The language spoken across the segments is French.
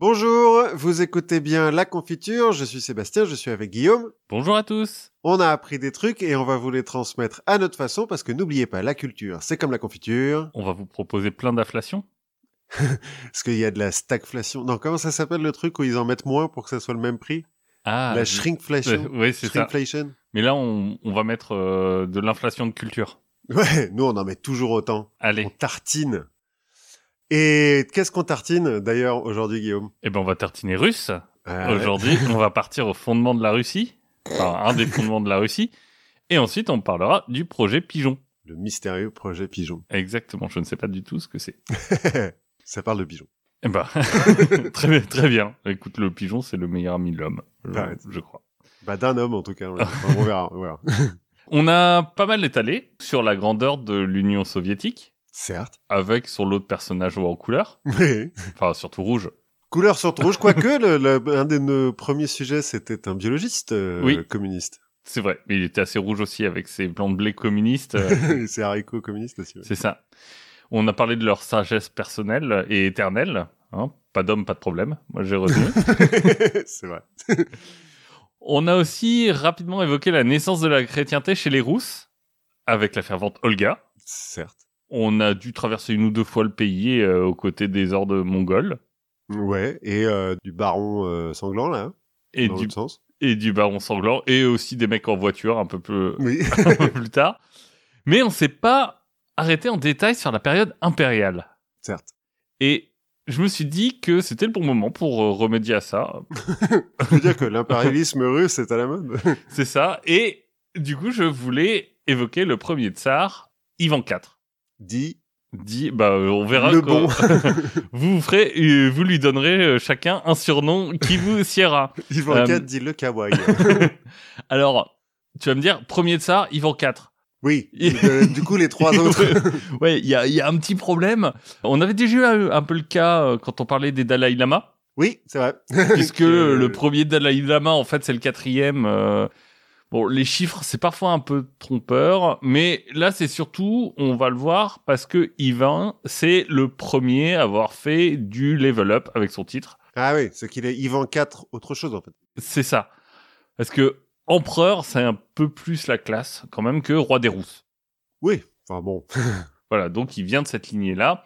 Bonjour, vous écoutez bien La Confiture, je suis Sébastien, je suis avec Guillaume. Bonjour à tous. On a appris des trucs et on va vous les transmettre à notre façon parce que n'oubliez pas, la culture, c'est comme la confiture. On va vous proposer plein d'inflation. Parce qu'il y a de la stagflation? Non, comment ça s'appelle le truc où ils en mettent moins pour que ça soit le même prix? Ah, La shrinkflation. Euh, oui, c'est ça. Shrinkflation. Mais là, on, on va mettre euh, de l'inflation de culture. Ouais, nous on en met toujours autant. On Allez, tartine. Et qu'est-ce qu'on tartine d'ailleurs aujourd'hui, Guillaume? Eh ben on va tartiner russe. Ah, ouais. Aujourd'hui, on va partir au fondement de la Russie, enfin un des fondements de la Russie, et ensuite on parlera du projet Pigeon. Le mystérieux projet Pigeon. Exactement, je ne sais pas du tout ce que c'est. ça parle de pigeon. Eh ben, très, bien- très bien. Écoute, le pigeon, c'est le meilleur ami de l'homme, je, crois. Bah d'un homme en tout cas. ouais. Enfin, on verra. on verra. On a pas mal étalé sur la grandeur de l'Union soviétique, Certes. avec son lot de personnages en couleur, Oui. enfin surtout rouge. Couleur sur rouge, quoique le, le- un de nos premiers sujets, c'était un biologiste euh, Oui. communiste. C'est vrai, mais il était assez rouge aussi avec ses blancs de blé communistes. euh, C'est haricots communiste aussi. ouais. c'est ça. On a parlé de leur sagesse personnelle et éternelle. Hein pas d'homme, pas de problème. Moi, j'ai retenu. c'est vrai. On a aussi rapidement évoqué la naissance de la chrétienté chez les Rousses, avec la fervente Olga. Certes. On a dû traverser une ou deux fois le pays euh, aux côtés des hordes mongols Ouais. Et euh, du baron euh, sanglant là, hein, et dans du, l'autre sens. et du baron sanglant et aussi des mecs en voiture un peu plus, Oui. un peu plus tard. Mais on s'est pas arrêté en détail sur la période impériale. Certes. Et je me suis dit que c'était le bon moment pour euh, remédier à ça. Je veux dire que l'impérialisme russe est à la mode. C'est ça. Et du coup, je voulais évoquer le premier tsar, Ivan IV. Dit Dit, bah, euh, on verra le bon. vous ferez, euh, vous lui donnerez euh, chacun un surnom qui vous siera. Ivan Euh, IV dit le kawaii. Alors, tu vas me dire, premier tsar, Ivan IV. oui. Euh, du coup, les trois autres. Ouais, il y a, il y a un petit problème. On avait déjà eu un, un peu le cas euh, quand on parlait des Dalai Lama, oui, c'est vrai. puisque Que- le premier Dalai Lama, en fait, c'est le quatrième. Bon, les chiffres, c'est parfois un peu trompeur, mais là, c'est surtout, on va le voir, parce que Ivan, c'est le premier à avoir fait du level up avec son titre. Ah oui, c'est qu'il est Ivan IV autre chose en fait. C'est ça. Parce que empereur, c'est un peu plus la classe, quand même, que roi des Rousses. Oui. Enfin bon. Voilà, donc il vient de cette lignée-là.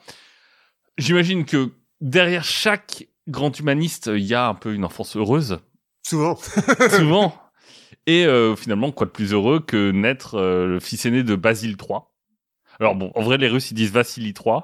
J'imagine que derrière chaque grand humaniste, il y a un peu une enfance heureuse, Souvent. souvent. Et euh, finalement, quoi de plus heureux que naître euh, le fils aîné de Basile III. Alors bon, en vrai, les Russes, ils disent Vassili III,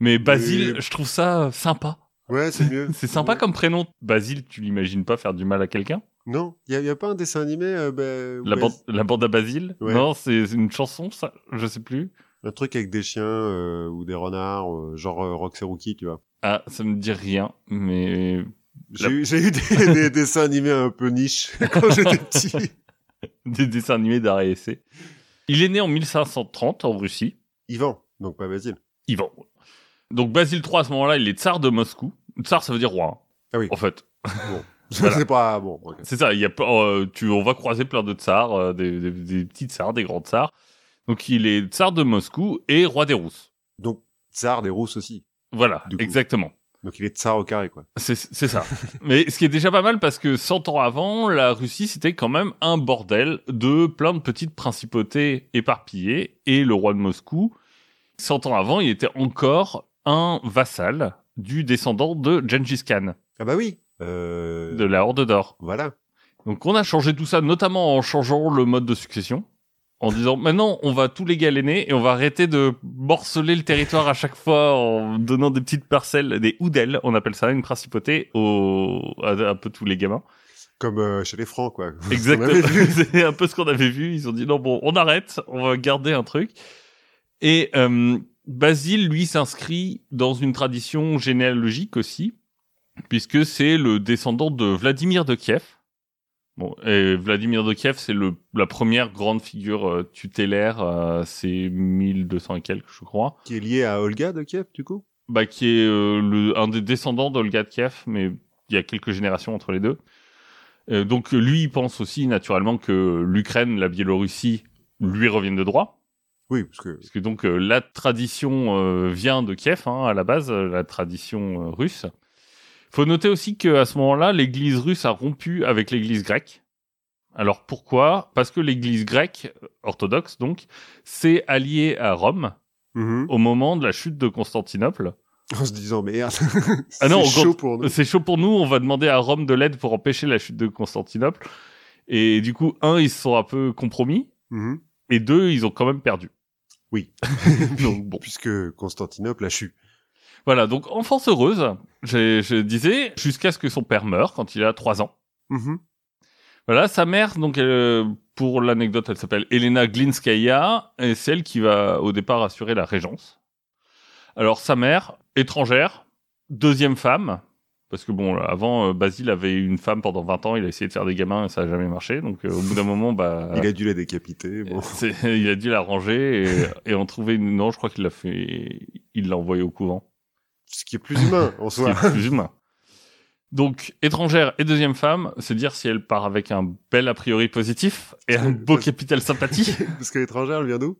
mais Basile, je trouve ça sympa. Ouais, c'est mieux. C'est sympa comme prénom. Basile, tu l'imagines pas faire du mal à quelqu'un? Non, il y, a- a pas un dessin animé euh, bah, la, ouais, bande, la bande à Basile? Ouais. Non, c'est une chanson, ça Je sais plus. un truc avec des chiens euh, ou des renards, euh, genre euh, Rox et Rookie, tu vois. Ah, ça me dit rien, mais J'ai La- eu, des, des dessins animés un peu niche quand j'étais petit. des dessins animés d'art et essai. Il est né en 1530 en Russie. Ivan, donc pas Basile. Ivan. Donc Basile III à ce moment-là, il est tsar de Moscou. Tsar, ça veut dire roi. hein, Ah oui. En fait, Bon, Voilà. c'est pas bon. c'est ça. Il y a, pas- euh, tu, on va croiser plein de tsars, euh, des, des, des petits tsars, des grands tsars. Donc il est tsar de Moscou et roi des Rousses. Donc tsar des Rousses aussi. Voilà, exactement. Donc il est tsar au carré quoi. C'est c'est ça. Mais ce qui est déjà pas mal parce que 100 ans avant, la Russie, c'était quand même un bordel de plein de petites principautés éparpillées. Et le roi de Moscou, 100 ans avant, il était encore un vassal du descendant de Gengis Khan, Ah bah oui. Euh, de la Horde d'Or. Voilà. Donc on a changé tout ça, notamment en changeant le mode de succession. En disant maintenant on va tout légaléner et on va arrêter de morceler le territoire à chaque fois en donnant des petites parcelles, des oudels, on appelle ça une principauté aux, à un peu tous les gamins. Comme euh, chez les Francs quoi. Exactement. C'est un peu ce qu'on avait vu. Ils ont dit non bon, on arrête, on va garder un truc. Et euh, Basile, lui, s'inscrit dans une tradition généalogique aussi, puisque c'est le descendant de Vladimir de Kiev. Bon, et Vladimir de Kiev, c'est la première grande figure euh, tutélaire. euh, c'est 1200 et quelques, je crois. Qui est lié à Olga de Kiev du coup? Bah, qui est euh, le, un des descendants d'Olga de Kiev, mais il y a quelques générations entre les deux. Donc lui, il pense aussi naturellement que l'Ukraine, la Biélorussie, lui reviennent de droit, Oui, parce que parce que donc euh, la tradition euh, vient de Kiev hein, à la base, euh, la tradition russe. Faut noter aussi qu'à ce moment-là, l'église russe a rompu avec l'église grecque. Alors pourquoi? Parce que l'église grecque, orthodoxe donc, s'est alliée à Rome Mhm. au moment de la chute de Constantinople. En se disant merde. Ah c'est au chaud pour nous. C'est chaud pour nous, on va demander à Rome de l'aide pour empêcher la chute de Constantinople. Et du coup, un, ils se sont un peu compromis, Mhm. et deux, ils ont quand même perdu. Oui. Donc bon. Puisque Constantinople a chu. Voilà, donc enfance heureuse, je, je disais, jusqu'à ce que son père meure quand il a trois ans. Mhm. Voilà, sa mère, donc euh, pour l'anecdote, elle s'appelle Elena Glinskaya, et c'est elle qui va au départ assurer la régence. Alors sa mère, étrangère, deuxième femme, parce que bon, avant, euh, Basile avait une femme pendant 20 ans, il a essayé de faire des gamins et ça a jamais marché, donc euh, au bout d'un moment, bah... Il a dû la décapiter. Bon. il a dû la ranger et, et en trouver une... Non, je crois qu'il l'a fait... Il l'a envoyé au couvent. Ce qui est plus humain en Ce qui soi. est plus humain. Donc, étrangère et deuxième femme, se dire si elle part avec un bel a priori positif et un beau capital sympathie. Parce que l'étrangère, elle vient d'où?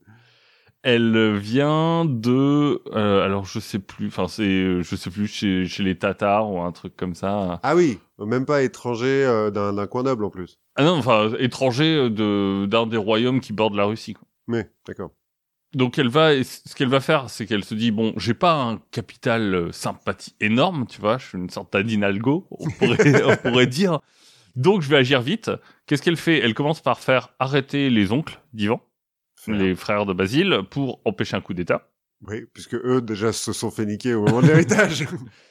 Elle vient de, euh, alors je sais plus, enfin c'est, euh, je sais plus chez, chez les Tatars ou un truc comme ça. Ah oui, même pas étranger euh, d'un d'un coin noble en plus. Ah non, enfin étranger de d'un des royaumes qui bordent la Russie. quoi. Mais, d'accord. Donc elle va, ce qu'elle va faire, c'est qu'elle se dit bon, j'ai pas un capital euh, sympathie énorme, tu vois, je suis une sorte d'Adinalgo, on pourrait, on pourrait dire. Donc je vais agir vite. Qu'est-ce qu'elle fait? Elle commence par faire arrêter les oncles d'Ivan, les frères de Basile, pour empêcher un coup d'État. Oui, puisque eux déjà se sont fait niquer au moment de l'héritage.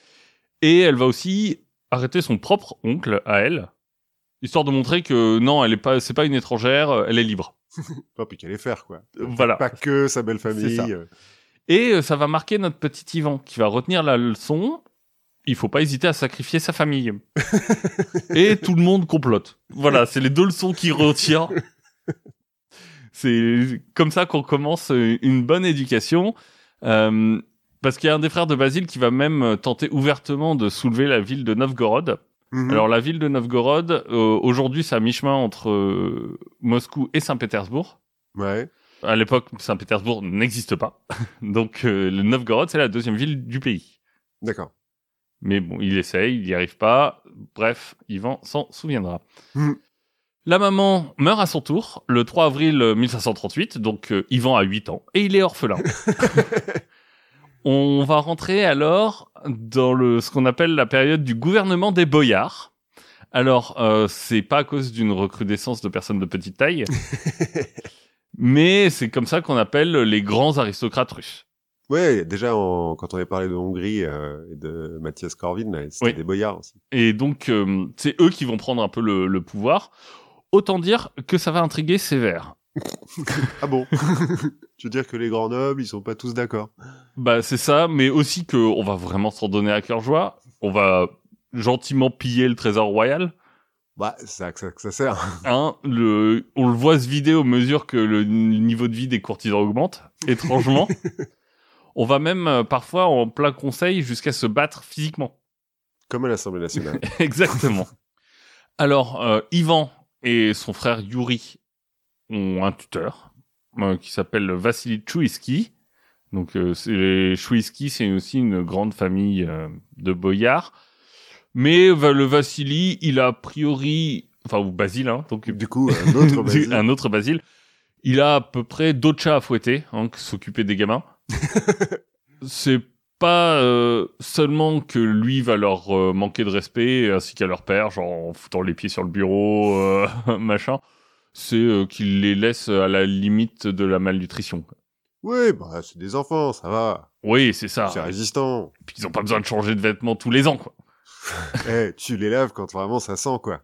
Et elle va aussi arrêter son propre oncle à elle, histoire de montrer que non, elle est pas, c'est pas une étrangère, elle est libre. oh, puis qu'elle est faire, quoi. Voilà. Pas que sa belle famille. ça. euh. Et euh, ça va marquer notre petit Ivan, qui va retenir la leçon. Il faut pas hésiter à sacrifier sa famille. Et tout le monde complote. Voilà, c'est les deux leçons qu'il retient. C'est comme ça qu'on commence euh, une bonne éducation. Euh, parce qu'il y a un des frères de Basile qui va même euh, tenter ouvertement de soulever la ville de Novgorod. Mhm. Alors la ville de Novgorod, euh, aujourd'hui, c'est à mi-chemin entre euh, Moscou et Saint-Pétersbourg. Ouais. À l'époque, Saint-Pétersbourg n'existe pas. Donc euh, le Novgorod, c'est la deuxième ville du pays. D'accord. Mais bon, il essaye, il n'y arrive pas. Bref, Ivan s'en souviendra. Mhm. La maman meurt à son tour le 3 avril 1538, donc Ivan a 8 ans, et il est orphelin. On va rentrer alors dans le ce qu'on appelle la période du gouvernement des boyards. Alors, euh, c'est pas à cause d'une recrudescence de personnes de petite taille, mais c'est comme ça qu'on appelle les grands aristocrates russes. Ouais, déjà, en- quand on avait parlé de Hongrie euh, et de Mathias Corvin, là, c'était Oui. des boyards aussi. Et donc, euh, c'est eux qui vont prendre un peu le, le pouvoir. Autant dire que ça va intriguer sévère. Ah bon? Tu veux dire que les grands nobles, ils sont pas tous d'accord? Bah, c'est ça, mais aussi que on va vraiment s'en donner à cœur joie. On va gentiment piller le trésor royal. Bah, c'est ça que ça, ça sert. Hein, le, on le voit se vider au mesure que le niveau de vie des courtisans augmente, étrangement. on va même euh, parfois en plein conseil jusqu'à se battre physiquement. Comme à l'Assemblée nationale. Exactement. Alors, euh, Ivan et son frère Yuri ont un tuteur euh, qui s'appelle Vassili Chouiski. Donc, euh, Chouiski, c'est aussi une grande famille euh, de boyards. Mais le Vassili, il a a priori, enfin, ou Basile, hein, donc du coup, un autre Basile. un autre Basile. Il a à peu près d'autres chats à fouetter, hein, que s'occuper des gamins. c'est pas euh, seulement que lui va leur euh, manquer de respect, ainsi qu'à leur père, genre en foutant les pieds sur le bureau, euh, machin. C'est euh, qu'il les laisse à la limite de la malnutrition. Oui, bah, c'est des enfants, ça va. Oui, c'est ça. C'est résistant. Puis ils ont pas besoin de changer de vêtements tous les ans, quoi. Eh, tu les laves quand vraiment ça sent, quoi.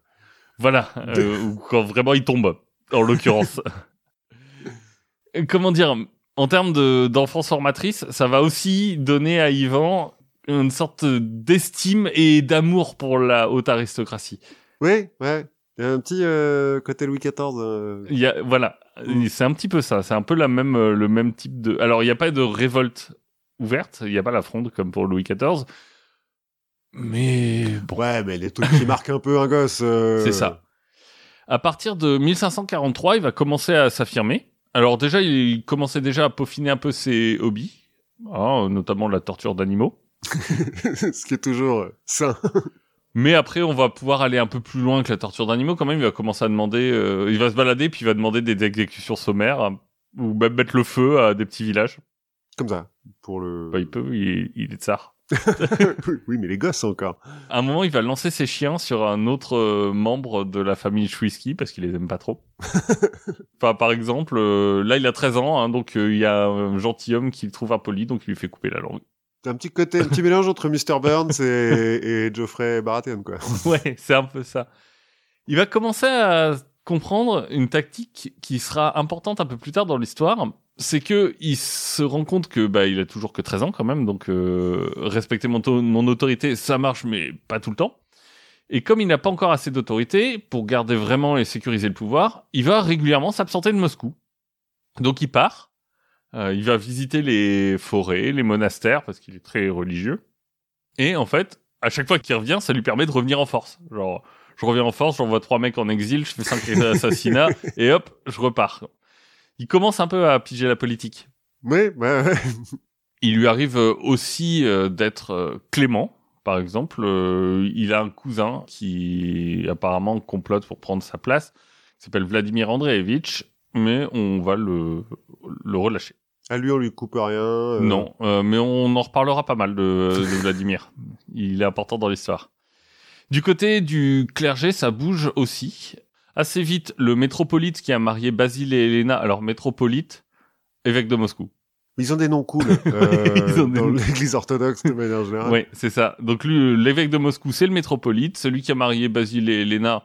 Voilà, euh, ou quand vraiment il tombe, en l'occurrence. Comment dire, en termes de- d'enfance formatrice, ça va aussi donner à Ivan une sorte d'estime et d'amour pour la haute aristocratie. Oui, ouais. Il y a un petit euh, côté Louis XIV. euh, Il y a, voilà, Mm. c'est un petit peu ça. C'est un peu la même, euh, le même type de. Alors, il n'y a pas de révolte ouverte, il n'y a pas la fronde comme pour Louis XIV. Mais bon. Ouais, mais les trucs qui marquent un peu un gosse. C'est ça. À partir de 1543, il va commencer à s'affirmer. Alors déjà, il commençait déjà à peaufiner un peu ses hobbies, hein, notamment la torture d'animaux. Ce qui est toujours sain. Mais après, on va pouvoir aller un peu plus loin que la torture d'animaux. Quand même, il va commencer à demander, euh, il va se balader, puis il va demamer des exécutions sommaires euh, ou même mettre le feu à des petits villages. Comme ça. Pour le. Bah, il peut, il, il est tsar. oui, mais les gosses encore. À un moment, il va lancer ses chiens sur un autre euh, membre de la famille Chouiski parce qu'il les aime pas trop. enfin, par exemple, euh, là, il a 13 ans, hein, donc euh, il y a un gentilhomme qui le trouve impoli, donc il lui fait couper la langue. Un petit côté, un petit mélange entre Mr. Burns et, Geoffrey Baratheon, quoi. ouais, c'est un peu ça. Il va commencer à comprendre une tactique qui sera importante un peu plus tard dans l'histoire. C'est que il se rend compte que bah il a toujours que 13 ans quand même, donc euh, respecter mon, mon autorité, ça marche, mais pas tout le temps. Et comme il n'a pas encore assez d'autorité pour garder vraiment et sécuriser le pouvoir, il va régulièrement s'absenter de Moscou. Donc il part, il va visiter les forêts, les monastères, parce qu'il est très religieux. Et en fait, à chaque fois qu'il revient, ça lui permet de revenir en force. Genre, je reviens en force, j'envoie trois mecs en exil, je fais cinq assassinats, et hop, je repars. Il commence un peu à piger la politique. Oui, ouais, ouais. Il lui arrive euh, aussi euh, d'être euh, clément, par exemple. Euh, il a un cousin qui apparemment complote pour prendre sa place, qui s'appelle Vladimir Andreevitch, mais on va le, le relâcher. À lui, on lui coupe rien. euh, Non, euh, mais on en reparlera pas mal de, de Vladimir. Il est important dans l'histoire. Du côté du clergé, ça bouge aussi. Assez vite, le métropolite qui a marié Basile et Helena, alors métropolite, évêque de Moscou. Ils ont des noms cool euh, Ils ont des dans l'église orthodoxe de manière générale. Oui, c'est ça. Donc lui, l'évêque de Moscou, c'est le métropolite. Celui qui a marié Basile et Helena,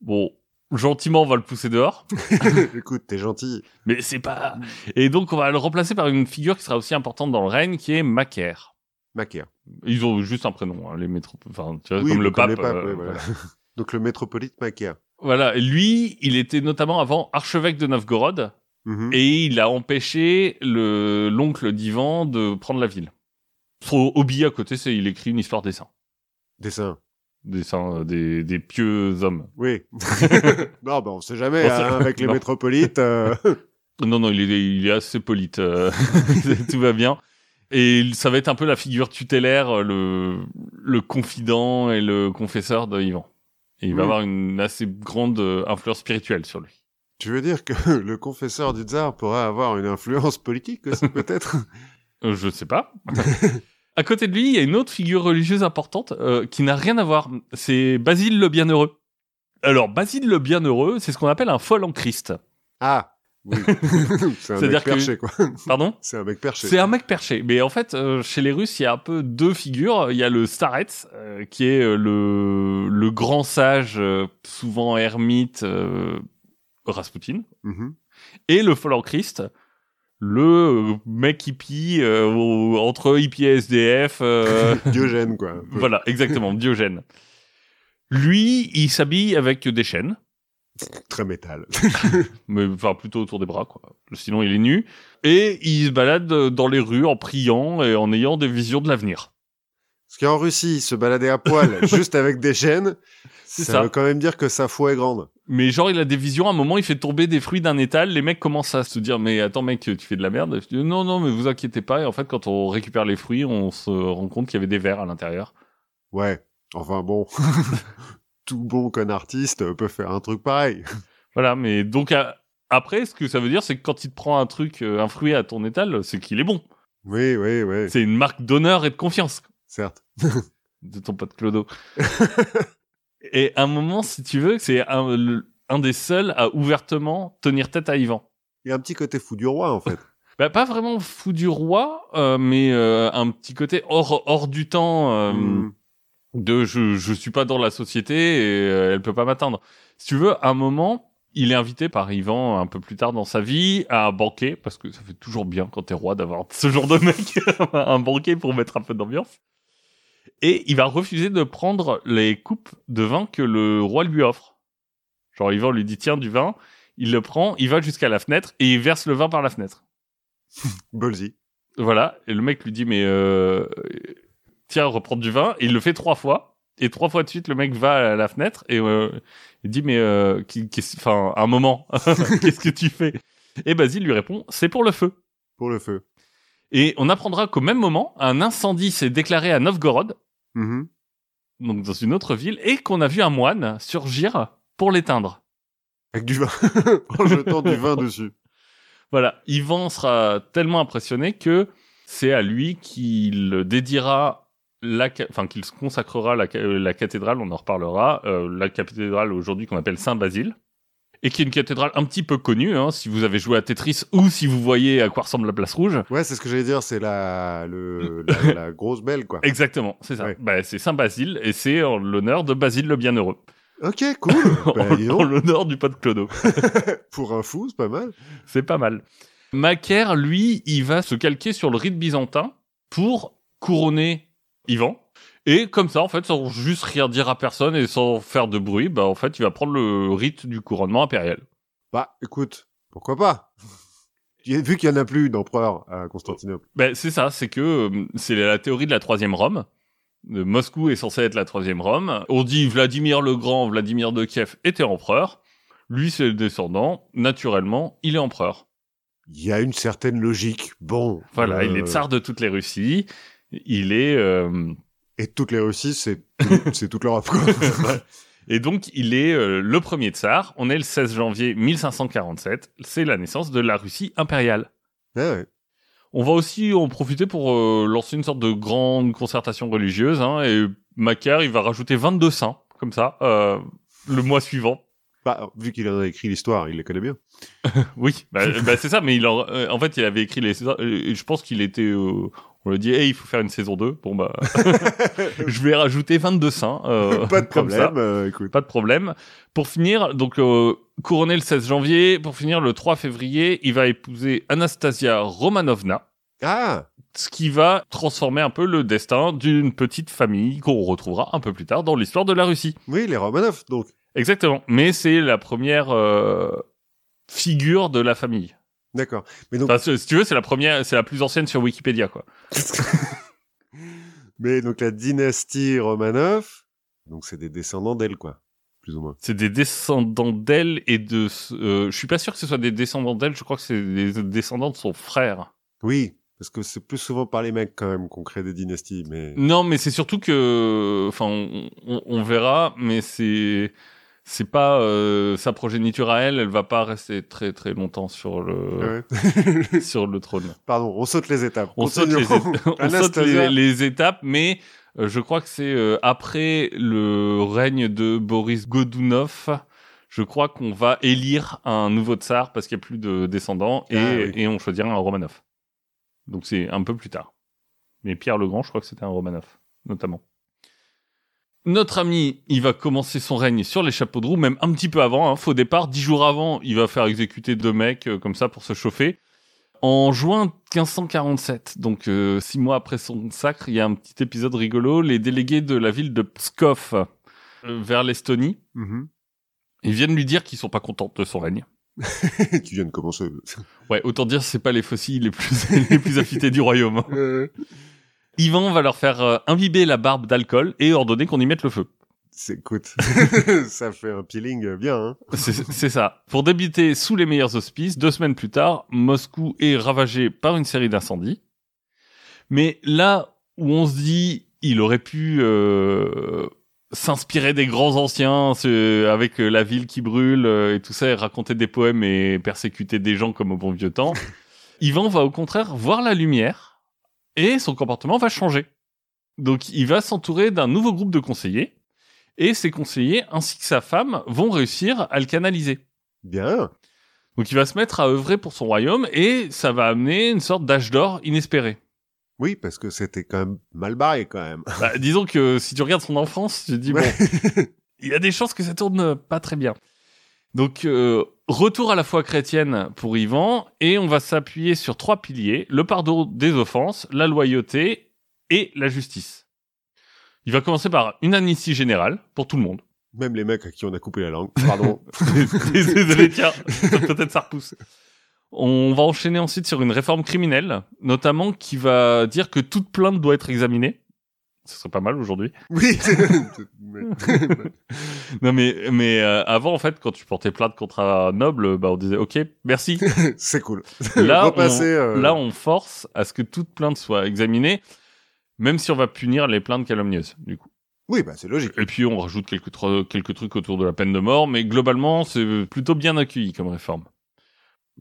bon, gentiment, on va le pousser dehors. Écoute, t'es gentil. Mais c'est pas... Et donc, on va le remplacer par une figure qui sera aussi importante dans le règne, qui est Macaire. Macaire. Ils ont juste un prénom, hein, les métro... Enfin, tu vois, Oui, comme le pape. papes, euh, ouais, voilà. Donc le métropolite Macaire. Voilà, et lui, il était notamment avant archevêque de Novgorod, Mhm. et il a empêché le l'oncle d'Ivan de prendre la ville. Son hobby à côté, c'est il écrit une histoire des saints. Dessin. Des saints, euh, des, des pieux hommes. Oui. non, bah on sait jamais, hein, avec les Non. métropolites. euh, Non, non, il est, il est assez polite. euh, tout va bien. Et ça va être un peu la figure tutélaire, le, le confident et le confesseur de Ivan. Et il va avoir une assez grande influence spirituelle sur lui. Tu veux dire que le confesseur du tsar pourrait avoir une influence politique aussi, peut-être? Je sais pas. À côté de lui, il y a une autre figure religieuse importante euh, qui n'a rien à voir. C'est Basile le Bienheureux. Alors, Basile le Bienheureux, c'est ce qu'on appelle un fol en Christ. Ah, oui. c'est un mec que- perché, quoi. Pardon? C'est un mec perché. C'est un mec perché. Mais en fait, euh, chez les Russes, il y a un peu deux figures. Il y a le Starets, euh, qui est euh, le, le grand sage, euh, souvent ermite, euh, Rasputin. Mhm. Et le fol en Christ, le euh, mec hippie, euh, entre hippie et SDF. euh, Diogène, quoi. voilà, exactement, Diogène. Lui, il s'habille avec des chaînes, Très métal. mais enfin plutôt autour des bras, quoi. Sinon, il est nu. Et il se balade dans les rues en priant et en ayant des visions de l'avenir. Parce qu'en Russie, se balader à poil, juste avec des chaînes, C'est ça, ça. veut quand même dire que sa foi est grande. Mais genre, il a des visions. À un moment, il fait tomber des fruits d'un étal. Les mecs commencent à se dire, mais attends, mec, tu fais de la merde. Dis, non, non, mais vous inquiétez pas. Et en fait, quand on récupère les fruits, on se rend compte qu'il y avait des vers à l'intérieur. Ouais. Enfin bon. Tout bon qu'un artiste peut faire un truc pareil. Voilà. Mais donc, à- après, ce que ça veut dire, c'est que quand il te prend un truc, euh, un fruit à ton étal, c'est qu'il est bon. Oui, oui, oui. C'est une marque d'honneur et de confiance Certes. de ton pote Clodo. et à un moment, si tu veux, c'est un, des seuls à ouvertement tenir tête à Ivan. Il y a un petit côté fou du roi, en fait. Bah, pas vraiment fou du roi, euh, mais euh, un petit côté hors, hors du temps euh, Mm. de je, je suis pas dans la société et euh, elle peut pas m'atteindre. Si tu veux, à un moment, il est invité par Ivan un peu plus tard dans sa vie à un banquet, parce que ça fait toujours bien quand t'es roi d'avoir ce genre de mec, un banquet pour mettre un peu d'ambiance. Et il va refuser de prendre les coupes de vin que le roi lui offre. Genre Ivan lui dit tiens du vin, il le prend, il va jusqu'à la fenêtre et il verse le vin par la fenêtre. Bolzi. Voilà, et le mec lui dit mais euh, tiens reprendre du vin, et il le fait trois fois, et trois fois de suite le mec va à la fenêtre et euh, il dit mais euh, enfin un moment, qu'est-ce que tu fais? Et Basile lui répond c'est pour le feu. Pour le feu. Et on apprendra qu'au même moment, un incendie s'est déclaré à Novgorod, Mhm. donc dans une autre ville, et qu'on a vu un moine surgir pour l'éteindre. Avec du vin. en jetant du vin dessus. Voilà, Ivan sera tellement impressionné que c'est à lui qu'il dédiera la, enfin qu'il consacrera la, euh, la cathédrale, on en reparlera, euh, la cathédrale aujourd'hui qu'on appelle Saint-Basile, et qui est une cathédrale un petit peu connue, hein, si vous avez joué à Tetris ou si vous voyez à quoi ressemble la place rouge. Ouais, c'est ce que j'allais dire, c'est la, le, la, la grosse belle, quoi. Exactement, c'est ça. Ouais. Bah, c'est Saint-Basile, et c'est en l'honneur de Basile le Bienheureux, Ok, cool. Bah, en, l'honneur du pote Clodo. pour un fou, c'est pas mal. C'est pas mal. Macaire, lui, il va se calquer sur le rite byzantin pour couronner Ivan. Et comme ça, en fait, sans juste rien dire à personne et sans faire de bruit, bah, en fait, il va prendre le rite du couronnement impérial. Bah, écoute, pourquoi pas? Vu qu'il y en a plus d'empereur à Constantinople. Ben, c'est ça, c'est que euh, c'est la théorie de la troisième Rome. Euh, Moscou est censé être la troisième Rome. On dit Vladimir le Grand, Vladimir de Kiev était empereur. Lui, c'est le descendant. Naturellement, il est empereur. Il y a une certaine logique. Bon. Voilà, euh, il est tsar de toutes les Russies. Il est... euh, Et toutes les Russies, c'est c'est toute l'Europe, quoi. Et donc, il est euh, le premier tsar. On est le 16 janvier 1547. C'est la naissance de la Russie impériale. Ouais, ouais. On va aussi en profiter pour euh, lancer une sorte de grande concertation religieuse. Hein, et Macaire, il va rajouter 22 saints, comme ça, euh, le mois suivant. Bah, vu qu'il a écrit l'histoire, il les connaît bien. Oui, bah, bah, c'est ça. Mais il en, euh, en fait, il avait écrit les... Je pense qu'il était... on lui dit, hey, il faut faire une saison 2. Bon, bah, je vais rajouter 22 saints. euh, pas de problème, euh, écoute. Pas de problème. Pour finir, donc euh, couronné le 16 janvier, pour finir le 3 février, il va épouser Anastasia Romanovna, Ah ce qui va transformer un peu le destin d'une petite famille qu'on retrouvera un peu plus tard dans l'histoire de la Russie. Oui, les Romanov, donc. Exactement. Mais c'est la première euh, figure de la famille. D'accord. Mais donc, Enfin, si tu veux, c'est la première, c'est la plus ancienne sur Wikipédia, quoi. mais donc la dynastie Romanov, donc c'est des descendants d'elle, quoi. Plus ou moins. C'est des descendants d'elle et de. Euh, je suis pas sûr que ce soit des descendants d'elle. Je crois que c'est des descendants de son frère. Oui, parce que c'est plus souvent par les mecs, quand même, qu'on crée des dynasties, mais... Non, mais c'est surtout que, enfin, on, on- on verra, mais c'est c'est pas euh, sa progéniture à elle, elle va pas rester très très longtemps sur le Ouais. sur le trône. Pardon, on saute les étapes. On saute, les, Continuons. éta- on saute Anastasia. les, les étapes, mais euh, je crois que c'est euh, après le règne de Boris Godunov. Je crois qu'on va élire un nouveau tsar parce qu'il n'y a plus de descendants et, Ah, oui. et on choisira un Romanov. Donc c'est un peu plus tard. Mais Pierre le Grand, je crois que c'était un Romanov, notamment. Notre ami, il va commencer son règne sur les chapeaux de roue, même un petit peu avant. Hein. Faux départ, dix jours avant, il va faire exécuter deux mecs euh, comme ça pour se chauffer. En juin 1547, donc euh, six mois après son sacre, il y a un petit épisode rigolo. Les délégués de la ville de Pskov, euh, vers l'Estonie, Mhm. ils viennent lui dire qu'ils sont pas contents de son règne. qui vient de commencer. Ouais, autant dire c'est pas les fossiles les plus les plus affûtés du royaume. Ivan va leur faire euh, imbiber la barbe d'alcool et ordonner qu'on y mette le feu. c'est, écoute, ça fait un peeling bien, hein. C'est ça. Pour débuter sous les meilleurs auspices, deux semaines plus tard, Moscou est ravagé par une série d'incendies. Mais là où on se dit, il aurait pu euh, s'inspirer des grands anciens avec la ville qui brûle euh, et tout ça, et raconter des poèmes et persécuter des gens comme au bon vieux temps. Ivan va au contraire voir la lumière et son comportement va changer. Donc il va s'entourer d'un nouveau groupe de conseillers et ses conseillers ainsi que sa femme vont réussir à le canaliser. Bien. Donc il va se mettre à œuvrer pour son royaume et ça va amener une sorte d'âge d'or inespéré. Oui, parce que c'était quand même mal barré, quand même. Bah, disons que si tu regardes son enfance, tu te dis Ouais. bon, il y a des chances que ça tourne pas très bien. Donc euh, retour à la foi chrétienne pour Ivan et on va s'appuyer sur trois piliers le pardon des offenses, la loyauté et la justice. Il va commencer par une amnistie générale pour tout le monde. Même les mecs à qui on a coupé la langue. Pardon. Désolé, tiens, peut-être ça repousse. On va enchaîner ensuite sur une réforme criminelle, notamment qui va dire que toute plainte doit être examinée. Ce serait pas mal aujourd'hui. Oui. Non mais mais euh, avant en fait quand tu portais plainte contre un noble, bah on disait OK, merci. c'est cool. Là, Repasser, on, euh, là on force à ce que toute plainte soit examinée, même si on va punir les plaintes calomnieuses du coup. Oui, bah c'est logique. Et puis on rajoute quelques quelques trucs autour de la peine de mort, mais globalement c'est plutôt bien accueilli comme réforme.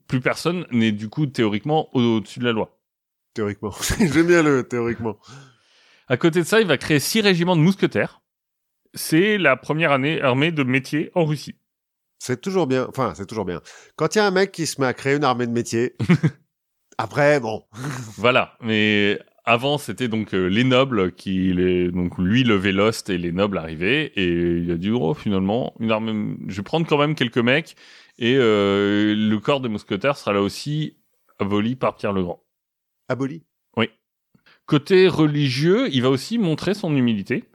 Plus personne n'est du coup théoriquement au- au-dessus de la loi. Théoriquement. J'aime bien le théoriquement. À côté de ça, il va créer six régiments de mousquetaires. C'est la première année armée de métier en Russie. C'est toujours bien. Enfin, c'est toujours bien. Quand il y a un mec qui se met à créer une armée de métier, après, bon. Voilà, mais avant c'était donc euh, les nobles qui les donc lui le Vélost et les nobles arrivaient et il a dit oh finalement une armée je vais prendre quand même quelques mecs et euh, le corps des mousquetaires sera là aussi aboli par Pierre le Grand. Aboli. Côté religieux, il va aussi montrer son humilité.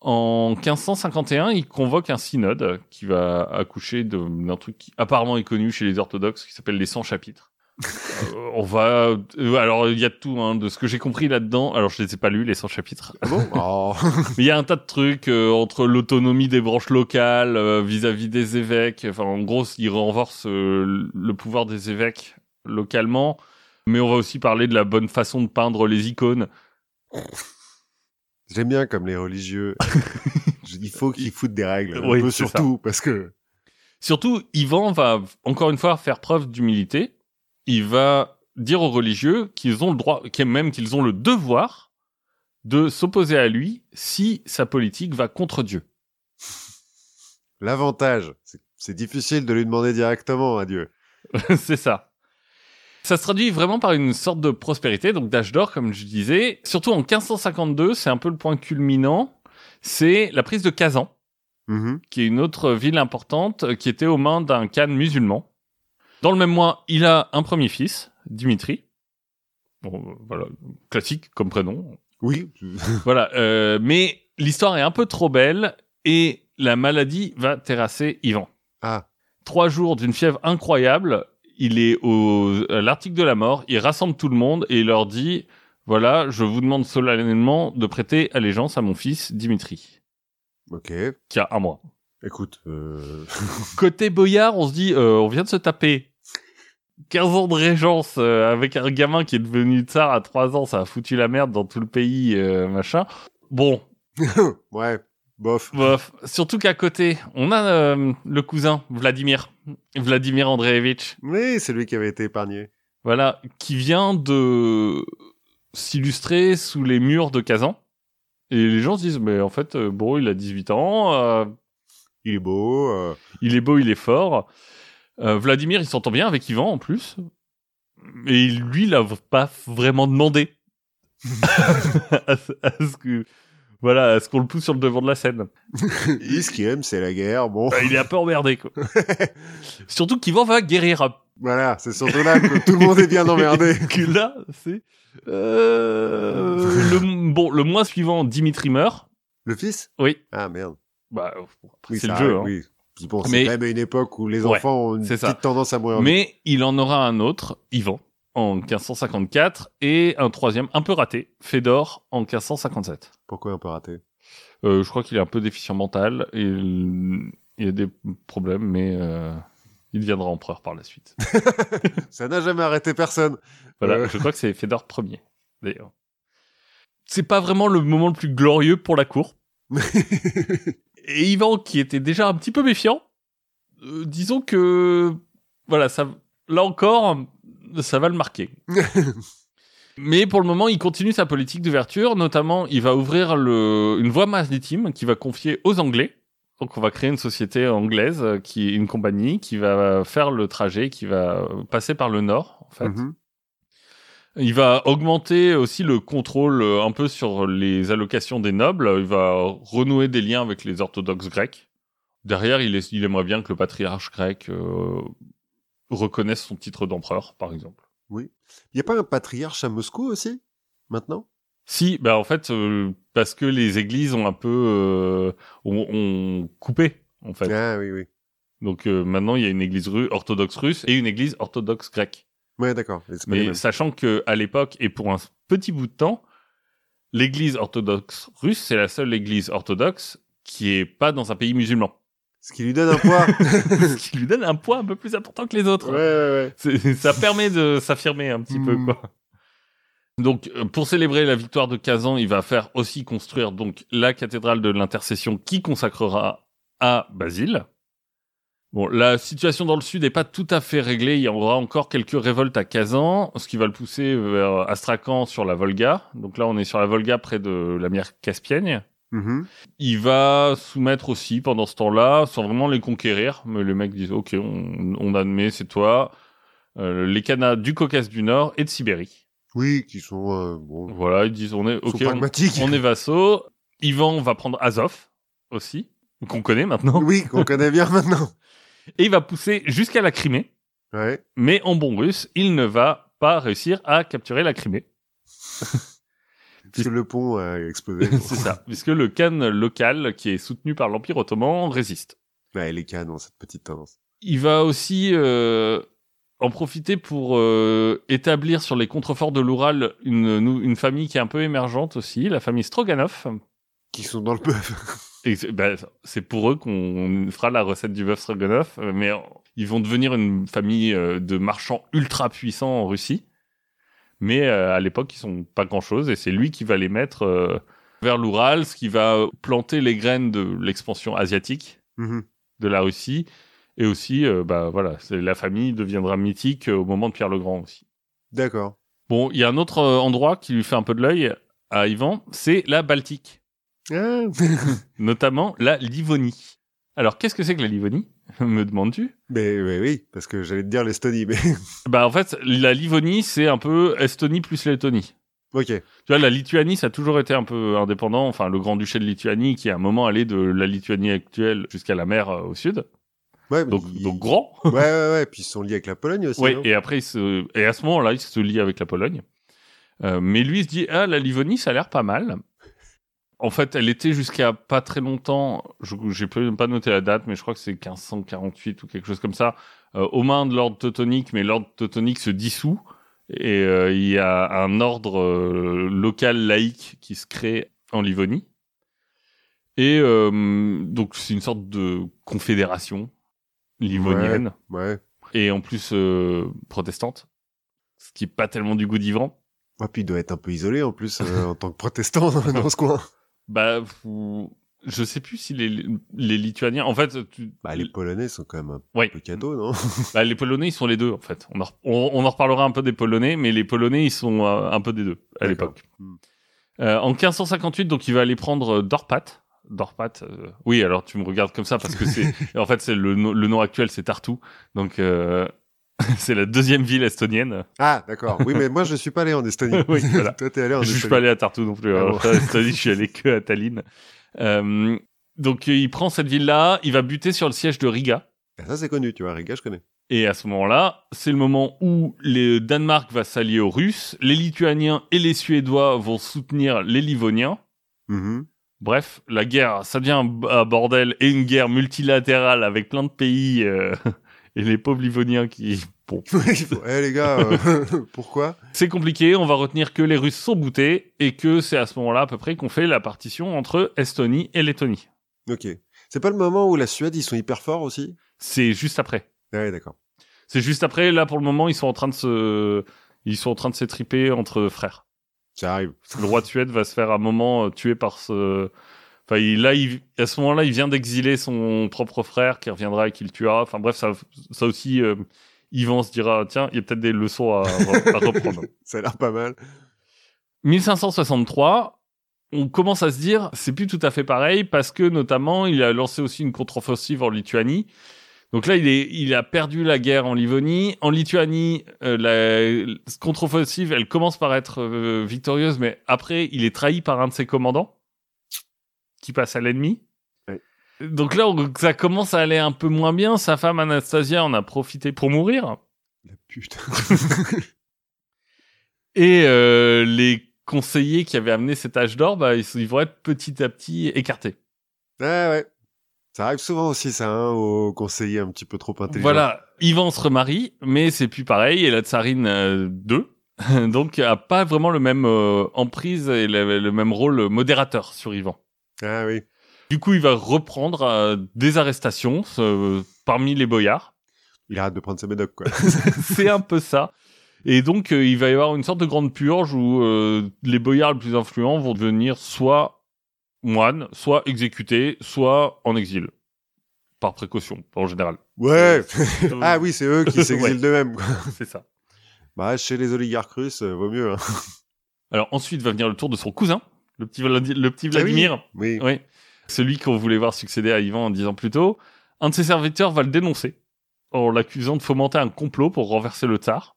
En 1551, il convoque un synode qui va accoucher d'un truc qui apparemment est connu chez les orthodoxes qui s'appelle les 100 chapitres. Euh, on va euh, alors il y a tout hein, de ce que j'ai compris là-dedans. Alors je les ai pas lus les 100 chapitres. Ah bon? Oh. Mais il y a un tas de trucs euh, entre l'autonomie des branches locales vis-à-vis des évêques. Enfin, en gros, il renforce le pouvoir des évêques localement. Mais on va aussi parler de la bonne façon de peindre les icônes. J'aime bien comme les religieux. Il faut qu'ils foutent des règles. Un peu surtout, parce que. Surtout, Ivan va encore une fois faire preuve d'humilité. Il va dire aux religieux qu'ils ont le droit, même qu'ils ont le devoir de s'opposer à lui si sa politique va contre Dieu. L'avantage, c'est difficile de lui demander directement à Dieu. c'est ça. Ça se traduit vraiment par une sorte de prospérité, donc d'âge d'or, comme je disais. Surtout en 1552, c'est un peu le point culminant. C'est la prise de Kazan, Mhm. qui est une autre ville importante, euh, qui était aux mains d'un khan musulman. Dans le même mois, il a un premier fils, Dimitri. Bon, euh, voilà, classique comme prénom. Oui. voilà, euh, mais l'histoire est un peu trop belle et la maladie va terrasser Ivan. Ah. Trois jours d'une fièvre incroyable, il est au à l'article de la mort, il rassemble tout le monde et il leur dit voilà, je vous demande solennellement de prêter allégeance à mon fils Dimitri, Ok. qui a un mois. Écoute. euh, Côté Boyard, on se dit, euh, on vient de se taper 15 ans de régence euh, avec un gamin qui est devenu tsar à 3 ans, ça a foutu la merde dans tout le pays, euh, machin. Bon, ouais. Bof. bof. Surtout qu'à côté, on a euh, le cousin, Vladimir. Vladimir Andreevitch. Oui, c'est lui qui avait été épargné. Voilà, qui vient de s'illustrer sous les murs de Kazan. Et les gens se disent, mais en fait, euh, bon, il a 18 ans, euh, Il est beau. euh, il est beau, il est fort. Vladimir, il s'entend bien avec Ivan en plus. Et lui, il l'a pas vraiment demandé. à ce que, voilà, à ce qu'on le pousse sur le devant de la scène. il, ce qu'il aime, c'est la guerre. Bon. Bah, il est un peu emmerdé, quoi. Surtout qu'Ivan va guérir. Voilà, c'est surtout là que tout le monde est bien emmerdé. Que là, c'est, euh, le, bon, le mois suivant, Dimitri meurt. Le fils? Oui. Ah merde. Bah, Oui, c'est le jeu, hein. Oui. Bon, c'est quand même une époque où les Ouais, enfants ont une petite ça. tendance à mourir. Mais il en aura un autre, Ivan, en 1554, et un troisième, un peu raté, Fédor, en 1557. Pourquoi un peu raté? Euh, je crois qu'il est un peu déficient mental, et il, il a des problèmes, mais euh, il deviendra empereur par la suite. Ça n'a jamais arrêté personne. Voilà, Euh. je crois que c'est Fédor Ier, d'ailleurs. C'est pas vraiment le moment le plus glorieux pour la cour. Et Ivan, qui était déjà un petit peu méfiant, euh, disons que, voilà, ça, là encore, ça va le marquer. Mais pour le moment, il continue sa politique d'ouverture. Notamment, il va ouvrir le, une voie maritime qui va confier aux Anglais. Donc, on va créer une société anglaise euh, qui est une compagnie qui va faire le trajet, qui va passer par le nord, en fait. Mhm. Il va augmenter aussi le contrôle euh, un peu sur les allocations des nobles. Il va renouer des liens avec les orthodoxes grecs. Derrière, il, est- il aimerait bien que le patriarche grec euh, reconnaisse son titre d'empereur, par exemple. Il n'y a pas un patriarche à Moscou aussi Maintenant? Si, bah en fait, euh, parce que les églises ont un peu euh, ont, ont coupé, en fait. Ah oui, oui. Donc euh, maintenant, il y a une église ru- orthodoxe russe et une église orthodoxe grecque. Ouais, d'accord. Mais sachant que à l'époque et pour un petit bout de temps, l'église orthodoxe russe, c'est la seule église orthodoxe qui est pas dans un pays musulman. Ce qui lui donne un poids. Ce qui lui donne un poids un peu plus important que les autres. ouais, ouais, ouais. Ça permet de s'affirmer un petit peu, Mm. quoi. Donc, euh, pour célébrer la victoire de Kazan, il va faire aussi construire donc la cathédrale de l'Intercession qui consacrera à Basile. Bon, la situation dans le sud n'est pas tout à fait réglée. Il y aura encore quelques révoltes à Kazan, ce qui va le pousser vers Astrakhan sur la Volga. Donc là, on est sur la Volga près de la mer Caspienne. Mhm. Il va soumettre aussi pendant ce temps-là, sans vraiment les conquérir. Mais les mecs disent OK, on, on admet, c'est toi. Euh, les Khanats du Caucase du Nord et de Sibérie. Oui, qui sont, euh, bon, Voilà, ils disent on est OK, on est vassaux. Ivan va prendre Azov aussi, qu'on connaît maintenant. Oui, qu'on connaît bien maintenant. Et il va pousser jusqu'à la Crimée. Ouais. Mais en bon russe, il ne va pas réussir à capturer la Crimée. Puisque le pont a explosé. c'est ça, puisque le Khan local, qui est soutenu par l'Empire ottoman, résiste. Ouais, les ont cette petite tendance. Il va aussi euh, en profiter pour euh, établir sur les contreforts de l'Oural une, une famille qui est un peu émergente aussi, la famille Stroganov. Qui sont dans le bœuf. Et c'est pour eux qu'on fera la recette du bœuf Stroganov, euh, mais ils vont devenir une famille euh, de marchands ultra puissants en Russie. Mais euh, à l'époque, ils sont pas grand-chose, et c'est lui qui va les mettre euh, vers l'Oural, ce qui va planter les graines de l'expansion asiatique Mhm. de la Russie. Et aussi, euh, bah voilà, c'est- la famille deviendra mythique au moment de Pierre le Grand aussi. D'accord. Bon, il y a un autre endroit qui lui fait un peu de l'œil à Ivan, c'est la Baltique, Ah. notamment la Livonie. Alors, qu'est-ce que c'est que la Livonie? Me demandes-tu? Mais oui, oui, parce que j'allais te dire l'Estonie, mais Bah en fait, la Livonie, c'est un peu Estonie plus Lettonie. ok. Tu vois, la Lituanie, ça a toujours été un peu indépendant. Enfin, le Grand-Duché de Lituanie, qui à un moment allait de la Lituanie actuelle jusqu'à la mer euh, au sud. Ouais, Donc, ils- donc grand. ouais, ouais, ouais. Puis ils sont liés avec la Pologne aussi. Non? et après, il se... et à ce moment-là, il se lie avec la Pologne. Euh, mais lui, il se dit, ah, la Livonie, ça a l'air pas mal. En fait, elle était jusqu'à pas très longtemps, je j'ai pas pas noté la date, mais je crois que c'est 1548 ou quelque chose comme ça, euh, aux mains de l'ordre teutonique, mais l'ordre teutonique se dissout, et euh, il y a un ordre euh, local laïque qui se crée en Livonie. Et donc, c'est une sorte de confédération livonienne Ouais. et en plus protestante, ce qui est pas tellement du goût d'Ivan. Ouais, puis il doit être un peu isolé en plus euh, en tant que protestant dans ce coin. Bah, vous- je sais plus si les, les Lituaniens, en fait, tu- Bah, les Polonais sont quand même un peu cadeaux, non? Bah, les Polonais, ils sont les deux en fait. On en, on, on en reparlera un peu des Polonais, mais les Polonais, ils sont euh, un peu des deux à l'époque. Hmm. Euh, en 1558, donc il va aller prendre euh, Dorpat. Dorpat, euh, oui, alors tu me regardes comme ça parce que c'est, en fait, c'est le, no- le nom actuel, c'est Tartu. Donc, euh, c'est la deuxième ville estonienne. Ah, d'accord. Oui, mais moi, je suis pas allé en Estonie. Oui, voilà. Toi, t'es allé en Je suis Estonie. pas allé à Tartu non plus. Ah Alors, bon. je je suis allé que à Tallinn. Euh, donc, euh, il prend cette ville-là, il va buter sur le siège de Riga. Ah, Ça, c'est connu, tu vois. Riga, je connais. Et à ce moment-là, c'est le moment où le Danemark va s'allier aux Russes, les Lituaniens et les Suédois vont soutenir les Livoniens. Mhm. Bref, la guerre, ça devient un bordel et une guerre multilatérale avec plein de pays euh, et les pauvres Livoniens qui... Bon, Eh, les gars, euh, pourquoi? C'est compliqué, on va retenir que les Russes sont boutés et que c'est à ce moment-là à peu près qu'on fait la partition entre Estonie et Lettonie. Ok. C'est pas le moment où la Suède, ils sont hyper forts aussi? C'est juste après. Ouais, d'accord. C'est juste après, là pour le moment, ils sont en train de se... Ils sont en train de s'étriper entre frères. Ça arrive. Le roi de Suède va se faire à un moment euh, tuer par ce... Enfin, il, là, il, à ce moment-là, il vient d'exiler son propre frère qui reviendra et qui le tuera. Enfin bref, ça, ça aussi, euh, Yvan se dira, tiens, il y a peut-être des leçons à, à reprendre. Ça a l'air pas mal. 1563, on commence à se dire, c'est plus tout à fait pareil parce que notamment, il a lancé aussi une contre-offensive en Lituanie. Donc là, il, est, il a perdu la guerre en Livonie. En Lituanie, euh, la contre-offensive, elle commence par être euh, victorieuse, mais après, il est trahi par un de ses commandants qui passe à l'ennemi. Ouais. Donc là, on- ça commence à aller un peu moins bien. Sa femme Anastasia en a profité pour mourir. La pute. Et euh, les conseillers qui avaient amené cet âge d'or, bah, ils, ils vont être petit à petit écartés. ouais, ouais. Ça arrive souvent aussi, ça, hein, aux conseillers un petit peu trop intelligents. Voilà, Ivan se remarie, mais c'est plus pareil. Et la tsarine euh, 2, Donc, a pas vraiment le même euh, emprise et le, le même rôle modérateur sur Ivan. Ah oui. Du coup, il va reprendre euh, des arrestations euh, parmi les boyards. Il arrête de prendre ses médocs, quoi. C'est un peu ça. Et donc, euh, il va y avoir une sorte de grande purge où euh, les boyards les plus influents vont devenir soit moines, soit exécutés, soit en exil. Par précaution, en général. Ouais. ah oui, c'est eux qui Ouais. s'exilent d'eux-mêmes, quoi. C'est ça. Bah, chez les oligarques russes, vaut mieux, hein. Alors ensuite va venir le tour de son cousin, le petit, le petit Ah oui. Vladimir. Oui. Oui. Celui qu'on voulait voir succéder à Ivan dix ans plus tôt. Un de ses serviteurs va le dénoncer en l'accusant de fomenter un complot pour renverser le tsar.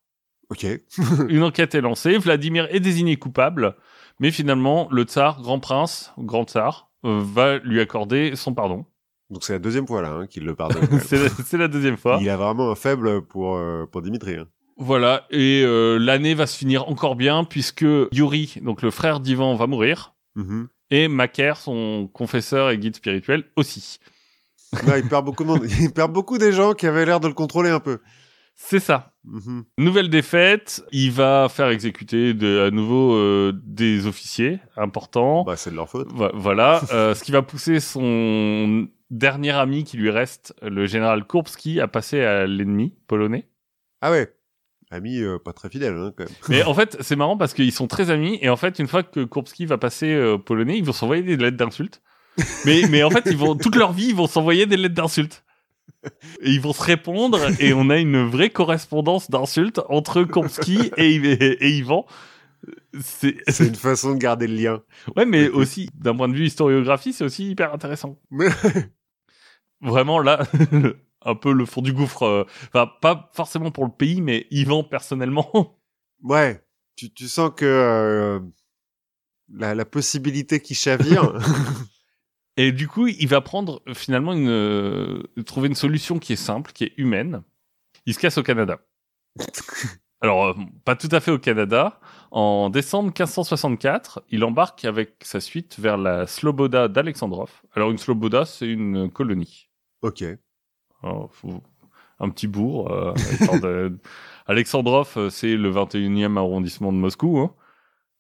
Ok. Une enquête est lancée, Vladimir est désigné coupable, mais finalement le tsar, grand prince, grand tsar, euh, va lui accorder son pardon. Donc c'est la deuxième fois, là, hein, qu'il le pardonne. la- c'est la deuxième fois. Il a vraiment un faible pour, euh, pour Dimitri. Hein. Voilà, et euh, l'année va se finir encore bien puisque Yuri, donc le frère d'Ivan, va mourir. Mhm. Et Macaire, son confesseur et guide spirituel, aussi. Là, il perd beaucoup de monde. Il perd beaucoup des gens qui avaient l'air de le contrôler un peu. C'est ça. Mhm. Nouvelle défaite, il va faire exécuter de, à nouveau euh, des officiers importants. Bah, c'est de leur faute. Vo- Voilà, euh, ce qui va pousser son dernier ami qui lui reste, le général Kurbski, à passer à l'ennemi polonais. Ah ouais. Ami euh, pas très fidèle, hein, quand même. Mais en fait, c'est marrant parce qu'ils sont très amis et en fait, une fois que Kurbski va passer euh, polonais, ils vont s'envoyer des lettres d'insultes. mais, mais en fait, ils vont toute leur vie, ils vont s'envoyer des lettres d'insultes. Et ils vont se répondre et on a une vraie correspondance d'insultes entre Kurbski et, et, et Ivan. C'est une façon de garder le lien. ouais, mais aussi d'un point de vue historiographie, c'est aussi hyper intéressant. Vraiment là, un peu le fond du gouffre. euh, Enfin, pas forcément pour le pays, mais Ivan personnellement. Ouais. Tu, tu sens que euh, la, la possibilité qui chavire. Et du coup, il va prendre finalement une euh, trouver une solution qui est simple, qui est humaine. Il se casse au Canada. Alors, euh, pas tout à fait au Canada. En décembre 1564, il embarque avec sa suite vers la Sloboda d'Alexandrov. Alors, une Sloboda, c'est une colonie. ok. Faut- Un petit bourg. euh, de- Alexandrov, euh, c'est le 21e arrondissement de Moscou. Hein.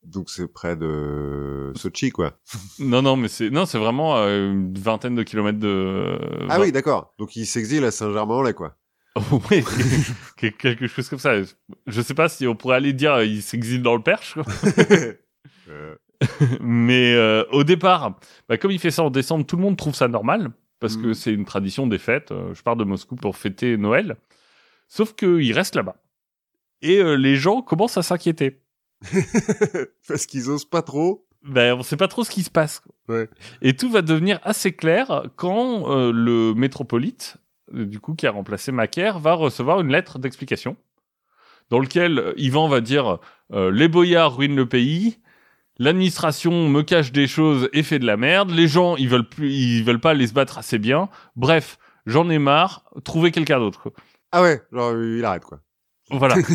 Donc c'est près de Sochi, quoi. Non, non, mais c'est non, c'est vraiment euh, une vingtaine de kilomètres de. Ah oui, d'accord. Donc il s'exile à Saint-Germain-en-Laye, quoi. oui, quel- quelque chose comme ça. Je sais pas si on pourrait aller dire euh, il s'exile dans le Perche, quoi. Euh, mais euh, au départ, bah, comme il fait ça en décembre, tout le monde trouve ça normal parce que Mhm. c'est une tradition des fêtes. Euh, je pars de Moscou pour fêter Noël, sauf qu'il reste là-bas et euh, les gens commencent à s'inquiéter. Parce qu'ils osent pas trop. Ben, on sait pas trop ce qui se passe. Ouais. Et tout va devenir assez clair quand euh, le métropolite, du coup, qui a remplacé Macaire, va recevoir une lettre d'explication dans lequel Ivan va dire euh, les boyards ruinent le pays, l'administration me cache des choses et fait de la merde, les gens ils veulent plus, ils veulent pas aller se battre assez bien. Bref, j'en ai marre, trouvez quelqu'un d'autre. quoi. Ah ouais, genre il arrête, quoi. Voilà.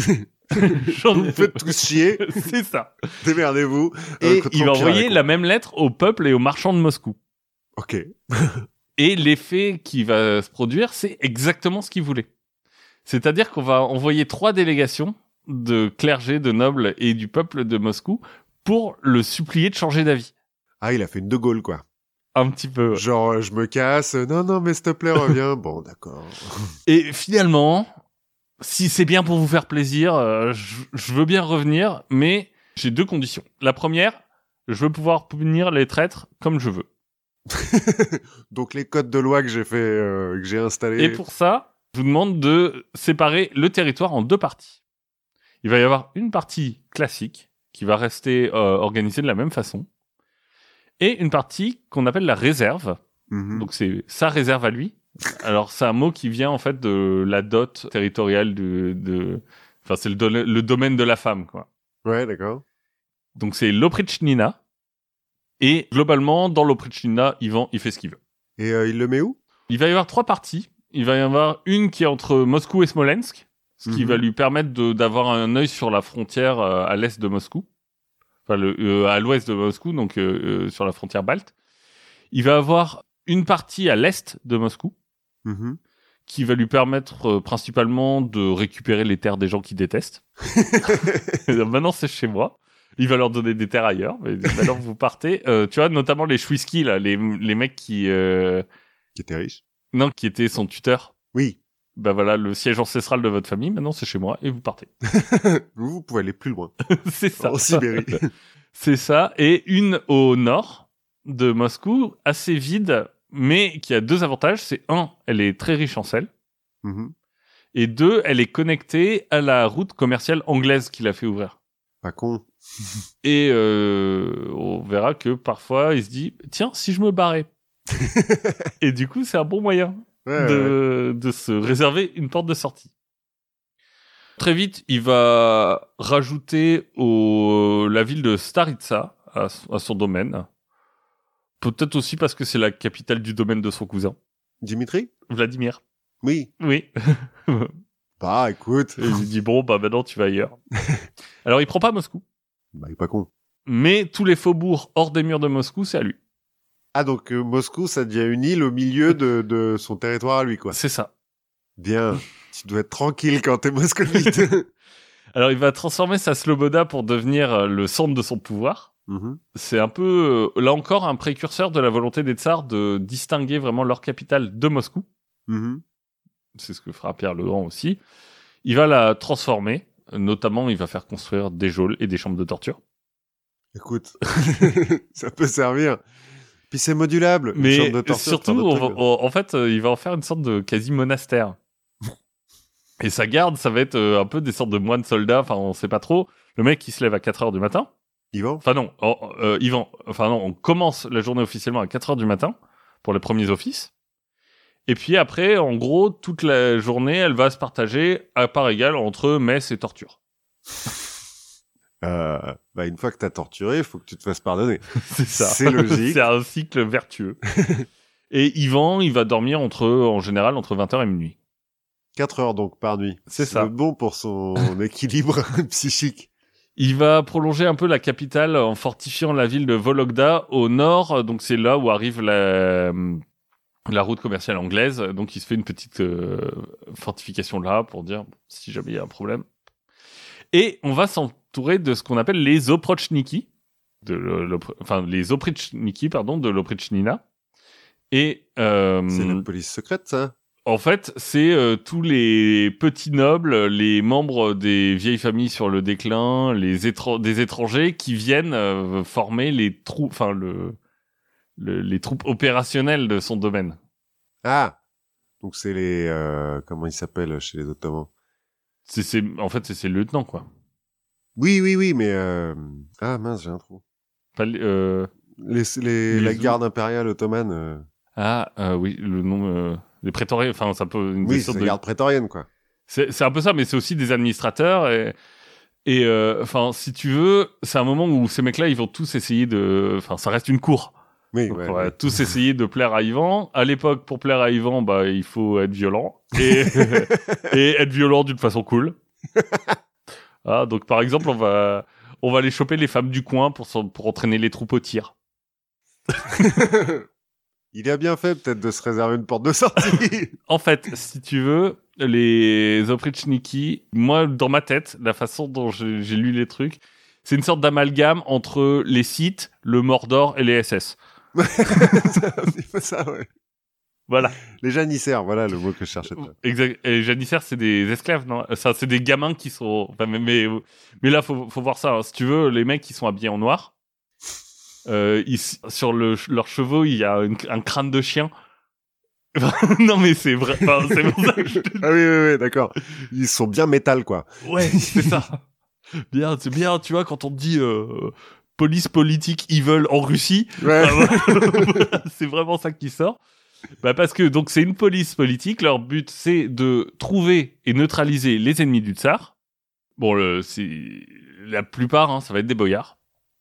J'en ai- faites tous chier, C'est ça. démerdez-vous. Et Euh, contre il va envoyer la même lettre au peuple et aux marchands de Moscou. Ok. Et l'effet qui va se produire, c'est exactement ce qu'il voulait. C'est-à-dire qu'on va envoyer trois délégations de clergés, de nobles et du peuple de Moscou pour le supplier de changer d'avis. Ah, il a fait une De Gaulle, quoi. Un petit peu. Genre, euh, je me casse. Non, non, mais s'il te plaît, reviens. bon, d'accord. Et finalement, si c'est bien pour vous faire plaisir, euh, je, je veux bien revenir, mais j'ai deux conditions. La première, je veux pouvoir punir les traîtres comme je veux. Donc les codes de loi que j'ai fait, euh, que j'ai installés. Et pour ça, je vous demande de séparer le territoire en deux parties. Il va y avoir une partie classique qui va rester euh, organisée de la même façon et une partie qu'on appelle la réserve. Mhm. Donc c'est sa réserve à lui. Alors c'est un mot qui vient en fait de la dot territoriale de, de... enfin c'est le, do- le domaine de la femme quoi. Ouais, d'accord. Donc c'est l'oprichnina et globalement dans l'oprichnina, Ivan il fait ce qu'il veut. Et euh, il le met où? Il va y avoir trois parties. Il va y avoir une qui est entre Moscou et Smolensk, ce qui Mhm. va lui permettre d'avoir un œil sur la frontière euh, à l'est de Moscou, enfin le, euh, à l'ouest de Moscou, donc euh, euh, sur la frontière balte. Il va avoir une partie à l'est de Moscou, Mhm. qui va lui permettre principalement de récupérer les terres des gens qui détestent. maintenant, c'est chez moi. Il va leur donner des terres ailleurs. Mais maintenant, vous partez. Euh, tu vois, notamment les Schwisky, là, les, les mecs qui... Euh... Qui était riche. Non, qui étaient son tuteur. Oui. Bah voilà, le siège ancestral de votre famille, maintenant c'est chez moi, et vous partez. vous, pouvez aller plus loin. c'est ça. En Sibérie. c'est ça. Et une au nord de Moscou, assez vide, mais qui a deux avantages. C'est un, elle est très riche en sel. Mhm. Et deux, elle est connectée à la route commerciale anglaise qu'il a fait ouvrir. Pas con. Et euh, on verra que parfois, il se dit, tiens, si je me barrais. et du coup, c'est un bon moyen Ouais, ouais. de, se réserver une porte de sortie. Très vite, il va rajouter au, la ville de Staritsa à, à son domaine. Peut-être aussi parce que c'est la capitale du domaine de son cousin, Dimitri? Vladimir. Oui. Oui. Bah, écoute. Et il dit bon, bah maintenant tu vas ailleurs. Alors il prend pas Moscou, Bah, il est pas con. mais tous les faubourgs hors des murs de Moscou, c'est à lui. Ah, donc euh, Moscou, ça devient une île au milieu de, de son territoire à lui, quoi. C'est ça. Bien. tu dois être tranquille quand t'es moscovite. Alors il va transformer sa Sloboda pour devenir euh, le centre de son pouvoir. Mhm. C'est un peu, euh, là encore, un précurseur de la volonté des tsars de distinguer vraiment leur capitale de Moscou. Mhm. C'est ce que fera Pierre le Grand aussi. Il va la transformer. Notamment, il va faire construire des geôles et des chambres de torture. Écoute, ça peut servir. Puis c'est modulable. une Mais chambre de torture, surtout, de on on- en fait, euh, il va en faire une sorte de quasi monastère. Et sa garde, ça va être euh, un peu des sortes de moines soldats. Enfin, on sait pas trop. Le mec qui se lève à 4 heures du matin. Yvan Enfin non, euh, Yvan. Enfin non, on commence la journée officiellement à 4 heures du matin pour les premiers offices. Et puis après, en gros, toute la journée, elle va se partager à part égale entre messe et torture. Euh, bah, une fois que t'as torturé, il faut que tu te fasses pardonner. C'est ça. C'est logique. c'est un cycle vertueux. et Yvan, il va dormir entre, en général, entre 20h et minuit. 4 heures donc par nuit. C'est ça. bon pour son équilibre psychique. Il va prolonger un peu la capitale en fortifiant la ville de Vologda au nord. Donc c'est là où arrive la, la route commerciale anglaise. Donc il se fait une petite euh, fortification là pour dire si jamais il y a un problème. Et on va s'entourer de ce qu'on appelle les oprochniki, de le- enfin les oprichniki pardon de l'oprichnina. Et euh, C'est la police secrète, ça en fait, c'est euh, tous les petits nobles, les membres des vieilles familles sur le déclin, les étran- des étrangers qui viennent euh, former les troupes, enfin le, le- les troupes opérationnelles de son domaine. Ah Donc c'est les... euh, comment ils s'appellent chez les Ottomans? C'est, en fait, c'est ses lieutenants quoi. Oui, oui, oui, mais... euh, Ah mince, j'ai un trou. Pas les- euh, Les, les, la garde impériale ottomane... euh, Ah euh, oui, le nom, euh, les prétoriens. Enfin, ça peut. Une Oui, sorte c'est la garde prétorienne, quoi. C'est, c'est un peu ça, mais c'est aussi des administrateurs et. Et euh, enfin, si tu veux, c'est un moment où ces mecs-là, ils vont tous essayer de. Enfin, ça reste une cour. Oui, Donc, ouais, on va ouais. tous essayer de plaire à Yvan. À l'époque, pour plaire à Yvan, bah, il faut être violent et, et être violent d'une façon cool. Ah, donc, par exemple, on va, on va aller choper les femmes du coin pour, pour entraîner les troupes au tir. Il a bien fait peut-être de se réserver une porte de sortie. En fait, si tu veux, les Oprichniki, moi, dans ma tête, la façon dont j'ai lu les trucs, c'est une sorte d'amalgame entre les Sith, le Mordor et les SS. C'est ça, ouais. Voilà. Les janissaires, voilà le mot que je cherchais. Exact. Et les janissaires, c'est des esclaves, non? Ça, c'est des gamins qui sont. Enfin, mais, mais, mais là, faut, faut voir ça. hein. Si tu veux, les mecs qui sont habillés en noir, euh, ils- sur le, leurs chevaux, il y a une- un crâne de chien. non, mais c'est vrai. Enfin, c'est pour ça que je te Ah oui, oui, oui, d'accord. Ils sont bien métal, quoi. Ouais, c'est ça. Bien, c'est bien, tu vois, quand on dit euh, police politique evil en Russie, Ouais. c'est vraiment ça qui sort. Bah parce que donc c'est une police politique, leur but c'est de trouver et neutraliser les ennemis du tsar. Bon, le, c'est la plupart, hein, ça va être des boyards.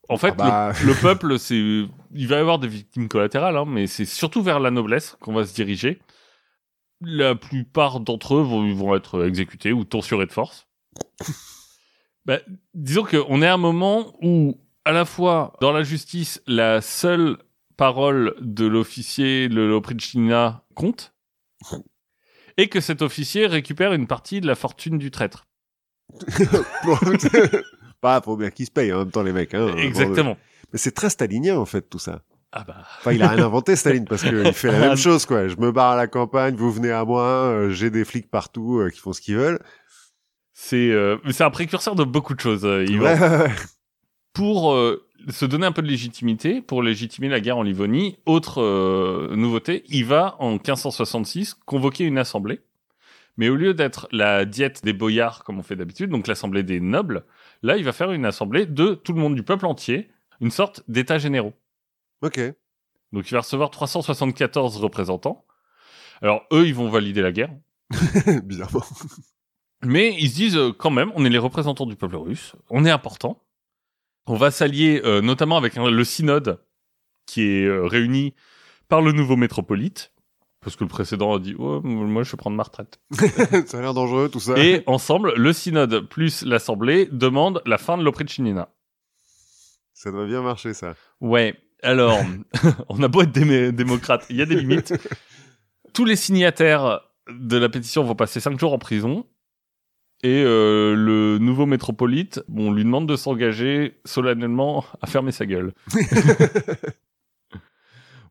En fait, Ah bah. le, le peuple, c'est, il va y avoir des victimes collatérales, hein, mais c'est surtout vers la noblesse qu'on va se diriger. La plupart d'entre eux vont, vont être exécutés ou torturés de force. Bah, disons qu'on est à un moment où, à la fois, dans la justice, la seule parole de l'officier, de l'Oprichnina compte. et que cet officier récupère une partie de la fortune du traître. Pas pour bien qu'ils se payent en même temps, les mecs. Hein, Exactement. Mais c'est très stalinien, en fait, tout ça. Ah bah. Enfin, il a rien inventé, Staline, parce qu'il fait la Ah. même chose, quoi. Je me barre à la campagne, vous venez à moi, euh, j'ai des flics partout euh, qui font ce qu'ils veulent. C'est euh, c'est un précurseur de beaucoup de choses. euh, Yvan. Ouais. Pour euh, se donner un peu de légitimité, pour légitimer la guerre en Livonie, autre euh, nouveauté, il va en 1566 convoquer une assemblée. Mais au lieu d'être la diète des boyards comme on fait d'habitude, donc l'assemblée des nobles, là il va faire une assemblée de tout le monde du peuple entier, une sorte d'états généraux. Ok. Donc il va recevoir 374 représentants. Alors eux, ils vont valider la guerre. Bizarrement. Mais ils se disent euh, quand même, on est les représentants du peuple russe, on est important. On va s'allier euh, notamment avec le synode qui est euh, réuni par le nouveau métropolite, parce que le précédent a dit oh, moi je vais prendre ma retraite. ça a l'air dangereux, tout ça. Et ensemble, le synode plus l'assemblée demandent la fin de l'oprichnina. Ça doit bien marcher, ça. Ouais. Alors, on a beau être démocrate, il y a des limites. Tous les signataires de la pétition vont passer cinq jours en prison. Et euh, le nouveau métropolite, bon, on lui demande de s'engager solennellement à fermer sa gueule.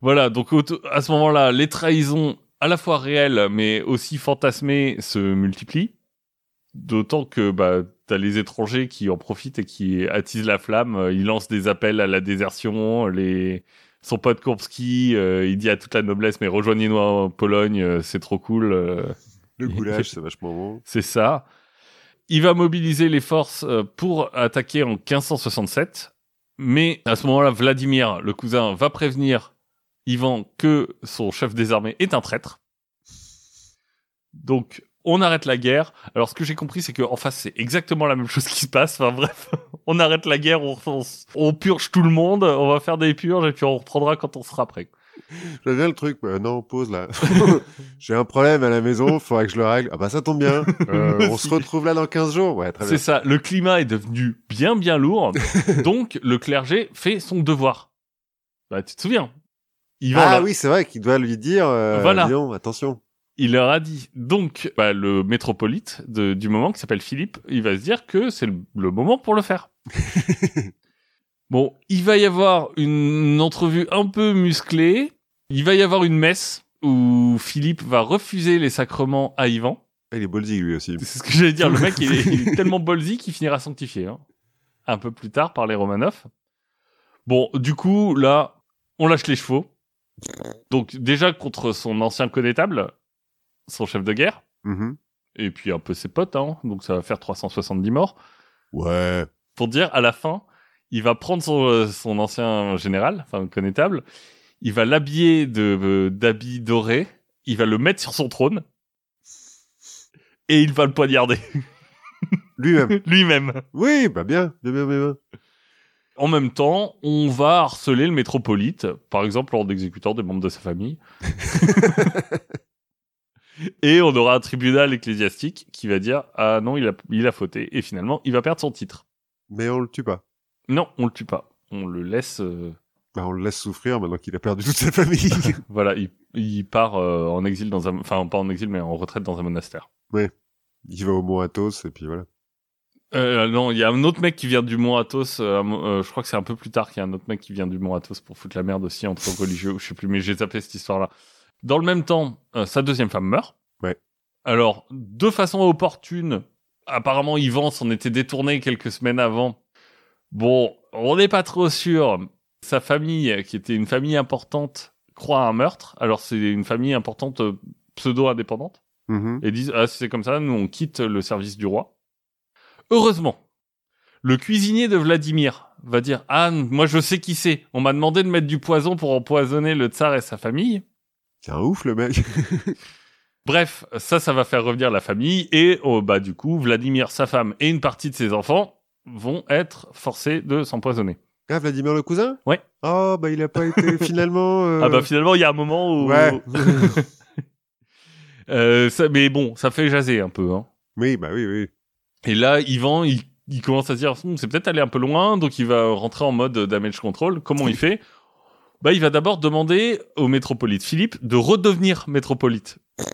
voilà, donc à ce moment-là, les trahisons à la fois réelles mais aussi fantasmées se multiplient. D'autant que bah, t'as les étrangers qui en profitent et qui attisent la flamme. Ils lancent des appels à la désertion. Les... Son pote Kurbski, euh, il dit à toute la noblesse, mais rejoignez-nous en Pologne, euh, c'est trop cool. euh, Le goulash, c'est vachement bon. c'est ça. Il va mobiliser les forces euh, pour attaquer en 1567. Mais à ce moment-là, Vladimir, le cousin, va prévenir Ivan que son chef des armées est un traître. Donc, on arrête la guerre. Alors, ce que j'ai compris, c'est qu'en face, c'est exactement la même chose qui se passe. Enfin, bref, on arrête la guerre, on, on, on purge tout le monde, on va faire des purges et puis on reprendra quand on sera prêt. J'aime bien le truc, mais non, pause là. J'ai un problème à la maison, faudrait que je le règle. Ah bah ça tombe bien. Euh, on se retrouve là dans 15 jours. Ouais, très C'est bien. ça, le climat est devenu bien bien lourd, donc le clergé fait son devoir. Bah tu te souviens? Il, va Ah oui, c'est vrai qu'il doit lui dire, euh, Voilà. attention. il leur a dit. Donc bah, le métropolite de- du moment qui s'appelle Philippe, il va se dire que c'est le, le moment pour le faire. Bon, il va y avoir une entrevue un peu musclée, il va y avoir une messe où Philippe va refuser les sacrements à Ivan. Ah, il est ballsy lui aussi. C'est ce que j'allais dire. Le mec, il est, il est tellement ballsy qu'il finira sanctifié. Hein. Un peu plus tard par les Romanov. Bon, du coup, là, on lâche les chevaux. Donc, déjà contre son ancien connétable, son chef de guerre, Mhm. et puis un peu ses potes, hein. donc ça va faire 370 morts. Ouais. Pour dire, à la fin, il va prendre son, euh, son ancien général, enfin connétable, il va l'habiller de euh, d'habits dorés, il va le mettre sur son trône, et il va le poignarder Lui-même. lui-même. oui, bah bien, bien, bien, bien. bien. En même temps, on va harceler le métropolite, par exemple en exécutant des membres de sa famille. Et on aura un tribunal ecclésiastique qui va dire ah non il a il a fauté et finalement il va perdre son titre. Mais on le tue pas. Non, on le tue pas. On le laisse euh, Bah, on le laisse souffrir maintenant qu'il a perdu toute sa famille. voilà, il, il part euh, en exil dans un enfin pas en exil mais en retraite dans un monastère. il va au Mont Athos et puis voilà. Euh, non, il y a un autre mec qui vient du Mont Athos. euh, euh, je crois que c'est un peu plus tard qu'il y a un autre mec qui vient du Mont Athos pour foutre la merde aussi entre religieux. Je sais plus, mais j'ai tapé cette histoire-là. Dans le même temps, euh, sa deuxième femme meurt. Ouais. Alors, de façon opportune, apparemment Ivan s'en était détourné quelques semaines avant. Bon, on n'est pas trop sûr. Sa famille, qui était une famille importante, croit à un meurtre. Alors, c'est une famille importante euh, pseudo-indépendante Mhm. et disent ah si c'est comme ça nous on quitte le service du roi. Heureusement, le cuisinier de Vladimir va dire ah moi je sais qui c'est. On m'a demandé de mettre du poison pour empoisonner le tsar et sa famille. C'est un ouf le mec. Bref, ça ça va faire revenir la famille et oh, bah du coup Vladimir sa femme et une partie de ses enfants vont être forcés de s'empoisonner. ah, Vladimir le cousin? Ouais. Oh, bah il a pas été finalement. euh, Ah bah finalement il y a un moment où Ouais. Euh, ça, mais bon ça fait jaser un peu hein. oui, bah oui, oui. Et là, Yvan, il, il commence à se dire, Hum, c'est peut-être aller un peu loin, donc il va rentrer en mode damage control. Comment il fait? Bah, il va d'abord demander au métropolite Philippe de redevenir métropolite.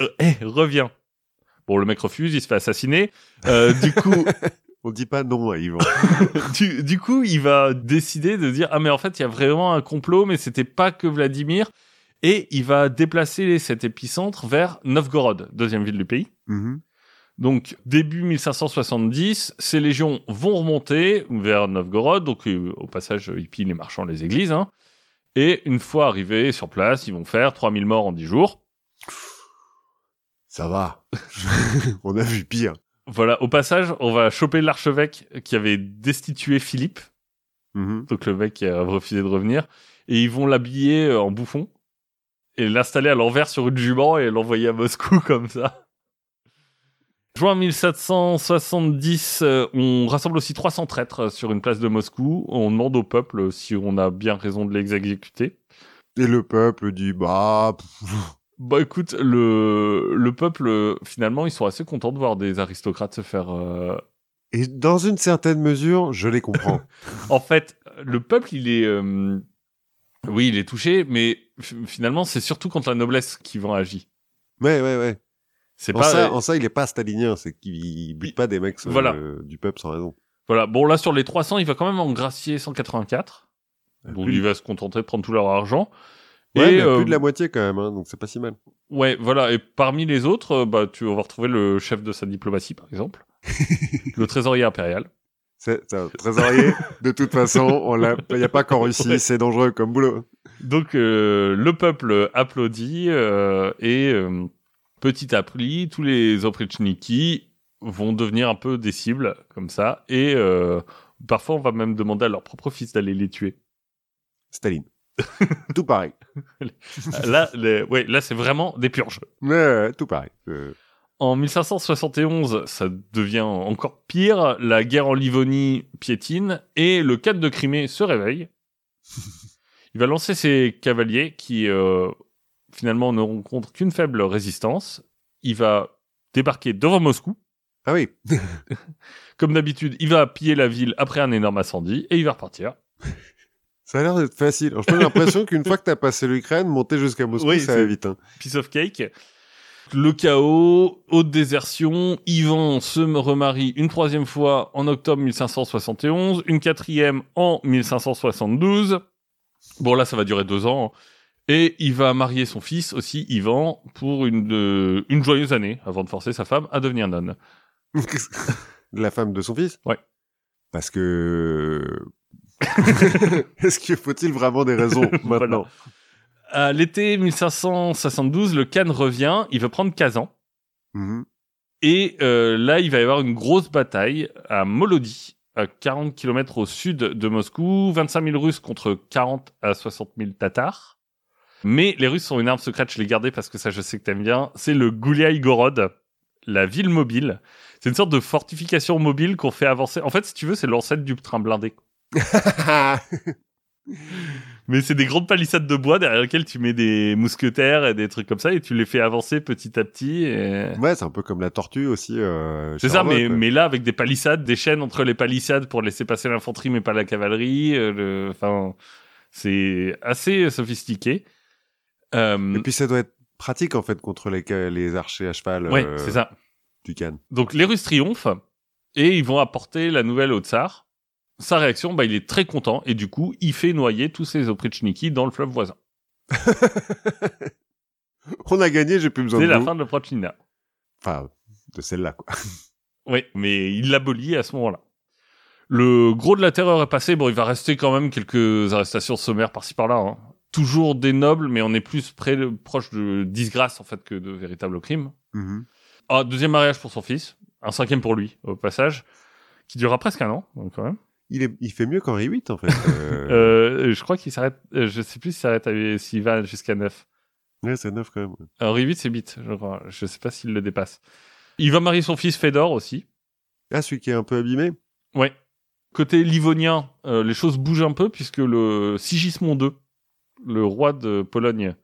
Euh, Eh, reviens. Bon, le mec refuse, il se fait assassiner. Euh, du coup, On dit pas non à Yvan. du, du coup, il va décider de dire ah mais en fait il y a vraiment un complot, mais c'était pas que Vladimir. Et il va déplacer cet épicentre vers Novgorod, deuxième ville du pays. Mhm. Donc début 1570, ces légions vont remonter vers Novgorod. Donc euh, au passage, ils pillent les marchands, les églises. hein. Et une fois arrivés sur place, ils vont faire 3000 morts en 10 jours. Ça va. On a vu pire. Voilà, au passage, on va choper l'archevêque qui avait destitué Philippe, Mhm. donc le mec qui a refusé de revenir, et ils vont l'habiller euh, en bouffon et l'installer à l'envers sur une jument et l'envoyer à Moscou comme ça. Juin 1770, euh, on rassemble aussi 300 traîtres sur une place de Moscou. On demande au peuple si on a bien raison de les exécuter. Et le peuple dit bah pff, Bah écoute, le, le peuple, euh, finalement, ils sont assez contents de voir des aristocrates se faire... euh, et dans une certaine mesure, je les comprends. En fait, le peuple, il est... euh, Oui, il est touché, mais finalement, c'est surtout contre la noblesse qui vont agir. ouais ouais ouais. C'est En pas... ça, en ça, il est pas stalinien, c'est qu'il bute pas des mecs euh, Voilà. du peuple sans raison. Voilà, bon là, sur les 300, il va quand même en gracier 184. Donc Plus- il va se contenter de prendre tout leur argent. Ouais, et mais euh, plus de la moitié quand même, hein, donc c'est pas si mal. ouais, voilà. Et parmi les autres, euh, bah, tu vas retrouver le chef de sa diplomatie, par exemple, le trésorier impérial. C'est un trésorier. de toute façon. Il y a pas qu'en Russie, Ouais. c'est dangereux comme boulot. Donc euh, le peuple applaudit euh, et euh, petit à petit, tous les oprichniki vont devenir un peu des cibles comme ça. Et euh, parfois, on va même demander à leur propre fils d'aller les tuer. Staline. tout pareil. là, les- ouais, là, c'est vraiment des purges. Ouais, tout pareil. Euh, En 1571, ça devient encore pire. La guerre en Livonie piétine et le 4 de Crimée se réveille. Il va lancer ses cavaliers qui, euh, finalement, ne rencontrent qu'une faible résistance. Il va débarquer devant Moscou. Ah oui. Comme d'habitude, il va piller la ville après un énorme incendie et il va repartir. Ça a l'air d'être facile. Alors, j'ai l'impression qu'une fois que t'as passé l'Ukraine, monter jusqu'à Moscou, Oui, ça va vite. Hein. Piece of cake. Le chaos, haute désertion, Ivan se remarie une troisième fois en octobre 1571, une quatrième en 1572. Bon là, ça va durer deux ans. Et il va marier son fils aussi, Ivan, pour une, euh, une joyeuse année, avant de forcer sa femme à devenir nonne. La femme de son fils? Ouais. Parce que. Est-ce qu'il faut-il vraiment des raisons Voilà. maintenant À l'été 1572, le Khan revient, il veut prendre Kazan. Mhm. Et euh, là, il va y avoir une grosse bataille à Molody, à 40 km au sud de Moscou. 25 000 Russes contre 40 à 60 000 Tatars. Mais les Russes ont une arme secrète, je l'ai gardée parce que ça, je sais que t'aimes bien. C'est le Gouliaï Gorod, la ville mobile. C'est une sorte de fortification mobile qu'on fait avancer. En fait, si tu veux, c'est l'ancêtre du train blindé. Mais c'est des grandes palissades de bois derrière lesquelles tu mets des mousquetaires et des trucs comme ça et tu les fais avancer petit à petit. Et... ouais, c'est un peu comme la tortue aussi. euh, C'est ça, mais, là, avec des palissades, des chaînes entre les palissades pour laisser passer l'infanterie, mais pas la cavalerie. euh, le- Enfin, c'est assez sophistiqué. Euh, Et puis ça doit être pratique en fait contre les, les archers à cheval ouais, c'est ça. du Cannes. Donc, les Russes triomphent et ils vont apporter la nouvelle au tsar. Sa réaction, bah, il est très content et du coup, il fait noyer tous ses oprichniki dans le fleuve voisin. On a gagné, j'ai plus besoin C'est de la vous. fin de l'oprichnina. Enfin, de celle-là quoi. Oui, mais il l'abolit à ce moment-là. Le gros de la terreur est passé. Bon, il va rester quand même quelques arrestations sommaires par-ci par-là. hein. Toujours des nobles, mais on est plus près proche de disgrâce en fait que de véritables crimes. Mhm. Ah, deuxième mariage pour son fils, un cinquième pour lui au passage, qui durera presque un an donc quand même. Il, est, il fait mieux qu'Henri VIII en fait. Euh, Euh, je crois qu'il s'arrête. euh, je sais plus s'il s'arrête s'il va jusqu'à 9. Ouais, c'est neuf quand même. Henri VIII c'est 8, je crois. Je sais pas s'il le dépasse. Il va marier son fils Fédor aussi. Ah, celui qui est un peu abîmé? Ouais. Côté livonien, euh, les choses bougent un peu puisque le Sigismond II, le roi de Pologne,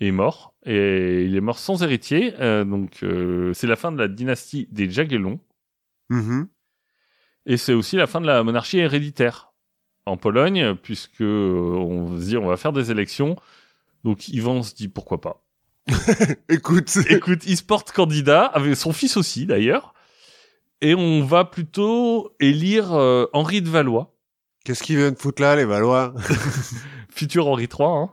est mort et il est mort sans héritier. euh, donc euh, c'est la fin de la dynastie des Jagiellons Mhm. Et c'est aussi la fin de la monarchie héréditaire en Pologne puisque euh, on se dit on va faire des élections. Donc Ivan se dit pourquoi pas? Écoute, Écoute, il se porte candidat, avec son fils aussi d'ailleurs, et on va plutôt élire euh, Henri de Valois, qu'est-ce qu'ils viennent foutre là, les Valois? Futur Henri III. Hein.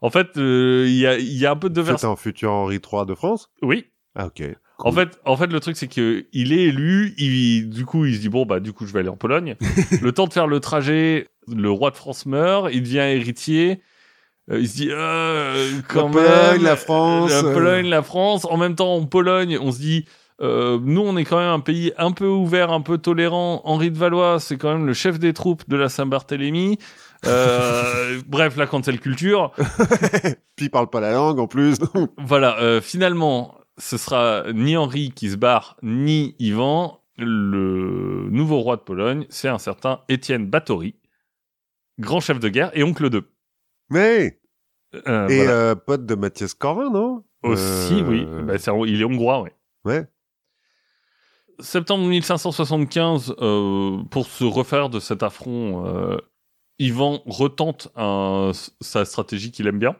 En fait, euh, il y, a, il y a un peu de C'est version. un futur Henri III de France? Oui. Ah, ok. En fait, en fait, le truc c'est que il est élu. Il, du coup, il se dit bon bah du coup je vais aller en Pologne. le temps de faire le trajet, le roi de France meurt. Il devient héritier. Euh, il se dit euh, quand La Pologne, même, la France, la euh. Pologne, la France. En même temps, en Pologne, on se dit. euh, nous, on est quand même un pays un peu ouvert, un peu tolérant. Henri de Valois, c'est quand même le chef des troupes de la Saint-Barthélemy. Euh, bref, la cancel culture. Puis il parle pas la langue en plus. Voilà, euh, finalement, ce sera ni Henri qui se barre, ni Ivan. Le nouveau roi de Pologne, c'est un certain Étienne Báthory, grand chef de guerre et oncle d'eux. Mais Euh, et voilà. euh, pote de Mathias Corvin, non? Aussi, Euh, oui. Bah, il est hongrois, oui. Ouais. Septembre 1575, euh, pour se refaire de cet affront, euh, Ivan retente un- sa stratégie qu'il aime bien.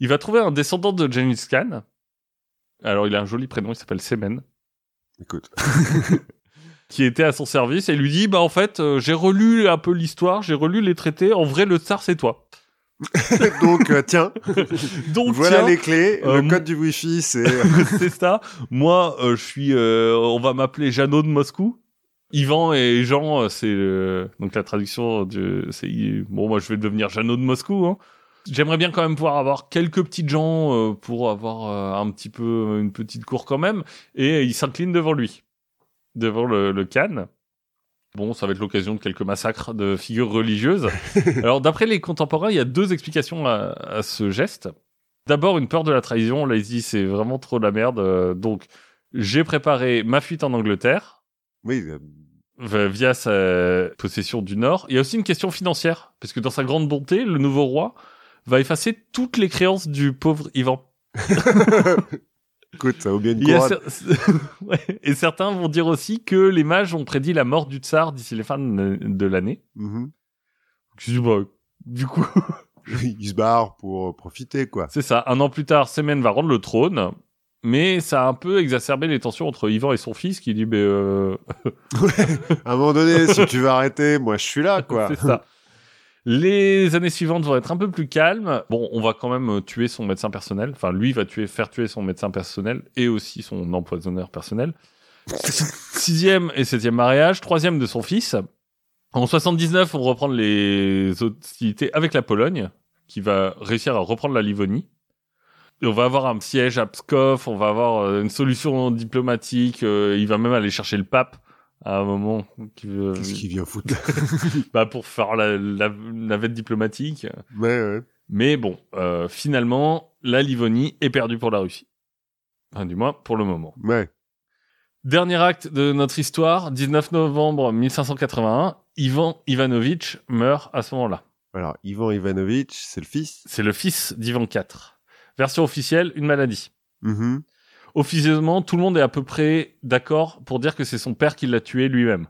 Il va trouver un descendant de Genghis Khan. Alors, il a un joli prénom, il s'appelle Semen. Écoute. qui était à son service et lui dit bah en fait euh, j'ai relu un peu l'histoire j'ai relu les traités en vrai le tsar c'est toi Donc euh, tiens, donc voilà tiens, les clés. euh, le code du Wi-Fi, c'est c'est ça moi euh, je suis euh, on va m'appeler Jeannot de Moscou Ivan et Jean euh, c'est euh, donc la traduction de c'est bon moi je vais devenir Jeannot de Moscou hein. J'aimerais bien quand même pouvoir avoir quelques petites gens euh, pour avoir euh, un petit peu une petite cour quand même et il s'incline devant lui devant le, le Khan. Bon, ça va être l'occasion de quelques massacres de figures religieuses. Alors, d'après les contemporains, il y a deux explications à, à ce geste. D'abord, une peur de la trahison. Là, il dit, c'est vraiment trop la merde. Euh, Donc, j'ai préparé ma fuite en Angleterre oui. euh, via sa possession du Nord. Il y a aussi une question financière, parce que dans sa grande bonté, le nouveau roi va effacer toutes les créances du pauvre Ivan. Écoute, ça vaut bien une cer- Ouais. Et certains vont dire aussi que les mages ont prédit la mort du tsar d'ici les fins de l'année. Je dis, bah, du coup, Il se barre pour euh, profiter, quoi. c'est ça. Un an plus tard, Semen va rendre le trône. Mais ça a un peu exacerbé les tensions entre Ivan et son fils qui dit, ben, euh, À un moment donné, si tu veux arrêter, moi je suis là, quoi. c'est ça. Les années suivantes vont être un peu plus calmes. Bon, on va quand même tuer son médecin personnel. Enfin, lui va tuer, faire tuer son médecin personnel et aussi son empoisonneur personnel. Sixième et septième mariage. Troisième de son fils. En 79, on reprend les hostilités avec la Pologne, qui va réussir à reprendre la Livonie. On va avoir un siège à Pskov, on va avoir euh, une solution diplomatique. euh, il va même aller chercher le pape à un moment. Qu'est-ce qu'il vient foutre bah, pour faire la, la navette diplomatique. Mais, ouais. Mais bon, euh, finalement, la Livonie est perdue pour la Russie. Enfin, du moins, pour le moment. ouais. Dernier acte de notre histoire, 19 novembre 1581, Ivan Ivanovitch meurt à ce moment-là. Alors, Ivan Ivanovitch, c'est le fils? C'est le fils d'Ivan IV. Version officielle, une maladie. Mhm. Officieusement, tout le monde est à peu près d'accord pour dire que c'est son père qui l'a tué lui-même.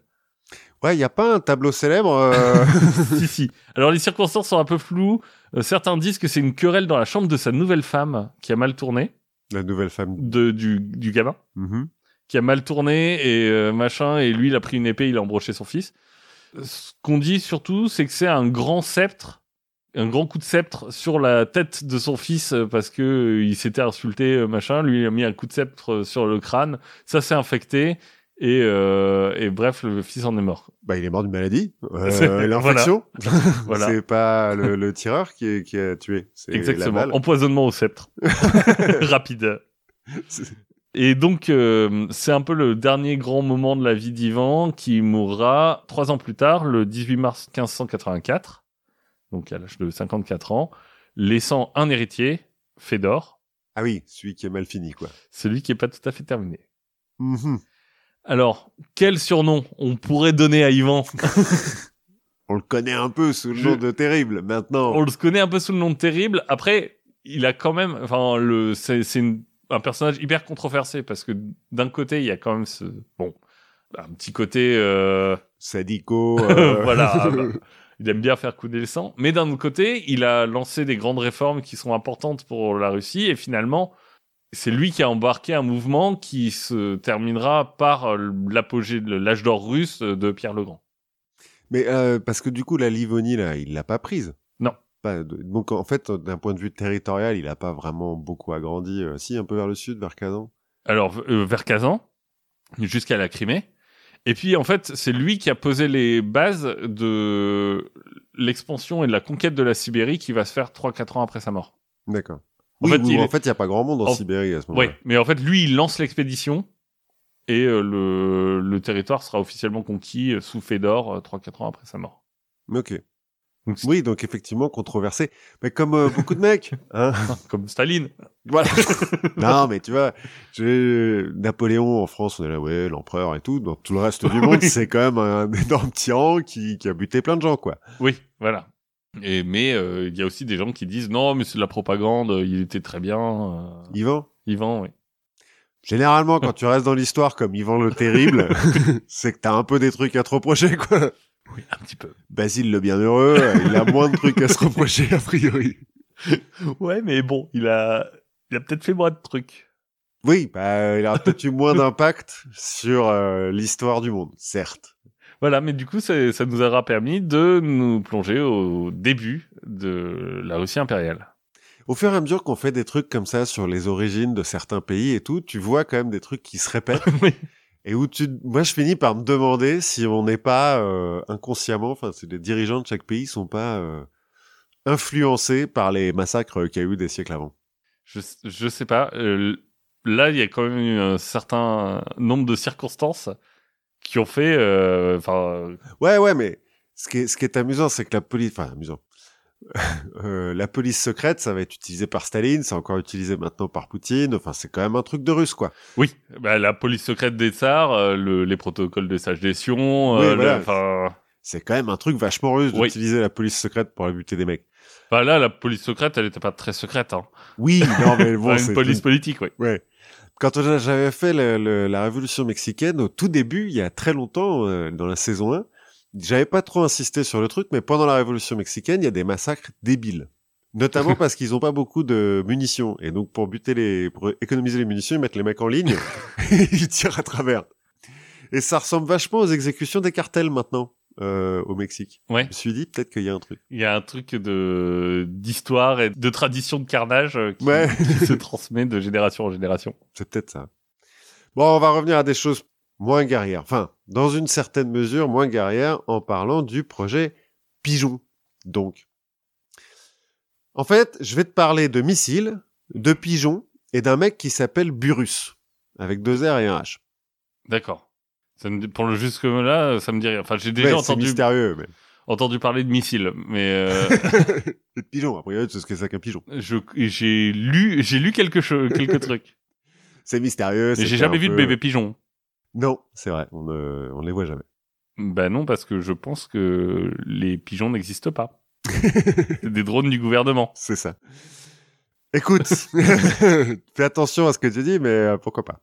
Ouais, il y a pas un tableau célèbre. euh, si, si. Alors les circonstances sont un peu floues. Euh, certains disent que c'est une querelle dans la chambre de sa nouvelle femme qui a mal tourné, La nouvelle femme. de, du, du gamin, Mhm. qui a mal tourné et euh, machin, et lui il a pris une épée, il a embroché son fils. Ce qu'on dit surtout, c'est que c'est un grand sceptre, un grand coup de sceptre sur la tête de son fils euh, parce que euh, il s'était insulté, euh, machin. Lui il a mis un coup de sceptre sur le crâne, ça s'est infecté. Et, euh, et bref, le fils en est mort. Bah, il est mort d'une maladie. Euh, L'infection. Voilà. C'est pas le, le tireur qui, est- qui a tué. C'est Exactement. Empoisonnement au sceptre. Rapide. Et donc, euh, c'est un peu le dernier grand moment de la vie d'Ivan qui mourra trois ans plus tard, le 18 mars 1584, donc à l'âge de 54 ans, laissant un héritier, Fédor, Ah oui, celui qui est mal fini, quoi. celui qui est pas tout à fait terminé. Mhm. Alors, quel surnom on pourrait donner à Ivan On le connaît un peu sous le nom de Terrible. Maintenant, On le connaît un peu sous le nom de Terrible. Après, il a quand même, enfin, le, c'est, c'est une- un personnage hyper controversé parce que d'un côté, il y a quand même ce, bon, un petit côté, euh, Sadico. euh, Voilà. Il aime bien faire couler le sang. Mais d'un autre côté, il a lancé des grandes réformes qui sont importantes pour la Russie. Et finalement, c'est lui qui a embarqué un mouvement qui se terminera par l'apogée de l'âge d'or russe de Pierre le Grand. Mais euh, parce que du coup, la Livonie, là, il l'a pas prise. Non. Pas de- Donc en fait, d'un point de vue territorial, il a pas vraiment beaucoup agrandi. euh, si, un peu vers le sud, vers Kazan? Alors, euh, vers Kazan, jusqu'à la Crimée. Et puis, en fait, c'est lui qui a posé les bases de l'expansion et de la conquête de la Sibérie qui va se faire 3-4 ans après sa mort. D'accord. En Oui, fait, il en fait, il y a pas grand monde en, en- Sibérie à ce Oui, moment-là. mais en fait, lui, il lance l'expédition et euh, le, le territoire sera officiellement conquis euh, sous Fédor euh, 3-4 ans après sa mort. Mais ok. Donc, Oui, donc effectivement controversé, mais comme euh, beaucoup de mecs. Hein comme Staline. voilà. non, mais tu vois, j'ai Napoléon en France, on est là, ouais, l'empereur et tout. Dans tout le reste du monde, Oui. c'est quand même un énorme tyran qui, qui a buté plein de gens, quoi. Oui, voilà. Et, mais euh, il y a aussi des gens qui disent non, mais c'est de la propagande, euh, il était très bien. euh, Yvan? Yvan, oui. Généralement, quand tu restes dans l'histoire comme Yvan le Terrible, c'est que t'as un peu des trucs à te reprocher, quoi. Oui, un petit peu. Basile le Bienheureux, euh, il a moins de trucs à se reprocher, a priori. Ouais, mais bon, il a, il a peut-être fait moins de trucs. Oui, bah, il a peut-être eu moins d'impact sur euh, l'histoire du monde, certes. Voilà, mais du coup, ça, ça nous aura permis de nous plonger au début de la Russie impériale. Au fur et à mesure qu'on fait des trucs comme ça sur les origines de certains pays et tout, tu vois quand même des trucs qui se répètent. Oui. Et où tu, moi, je finis par me demander si on n'est pas euh, inconsciemment, enfin, si les dirigeants de chaque pays sont pas euh, influencés par les massacres qu'il y a eu des siècles avant. Je, je sais pas. euh, là, il y a quand même eu un certain nombre de circonstances qui ont fait. Enfin, Ouais, ouais, mais ce qui est, ce qui est amusant, c'est que la police, enfin, amusant. Euh, la police secrète, ça va être utilisé par Staline, c'est encore utilisé maintenant par Poutine. Enfin, c'est quand même un truc de russe, quoi. oui, bah, la police secrète des tsars, euh, le- les protocoles de sage gestion. Oui, euh, le-. Enfin, C'est quand même un truc vachement russe Oui. d'utiliser la police secrète pour buter des mecs. enfin, là, la police secrète, elle était pas très secrète. Hein. Oui, non, mais bon, Enfin, c'est une police politique, oui. Ouais. Quand j'avais fait le- le- la révolution mexicaine, au tout début, il y a très longtemps, euh, dans la saison 1, j'avais pas trop insisté sur le truc, mais pendant la révolution mexicaine, il y a des massacres débiles. Notamment parce qu'ils ont pas beaucoup de munitions. Et donc, pour buter les, pour économiser les munitions, ils mettent les mecs en ligne, et ils tirent à travers. Et ça ressemble vachement aux exécutions des cartels maintenant, euh, au Mexique. Ouais. Je me suis dit, peut-être qu'il y a un truc. Il y a un truc de d'histoire et de tradition de carnage euh, qui, Ouais. qui se transmet de génération en génération. C'est peut-être ça. Bon, on va revenir à des choses moins guerrières. Enfin, dans une certaine mesure, moins guerrières en parlant du projet Pigeon. Donc, en fait, je vais te parler de missiles, de pigeons et d'un mec qui s'appelle Burus, avec deux R et un H. D'accord. Ça me dit- pour le jusque là, ça me dit rien. Enfin, j'ai déjà Ouais, c'est entendu mystérieux, mais... entendu parler de missiles, mais euh, Et de pigeons, a priori, c'est ce que c'est qu'un pigeon. j'ai lu j'ai lu quelque chose quelques trucs. C'est mystérieux. Mais j'ai jamais vu de bébé pigeon. Non, c'est vrai, on ne on les voit jamais. Bah non, parce que je pense que les pigeons n'existent pas. C'est des drones du gouvernement. C'est ça. Écoute, fais attention à ce que tu dis, mais euh, pourquoi pas.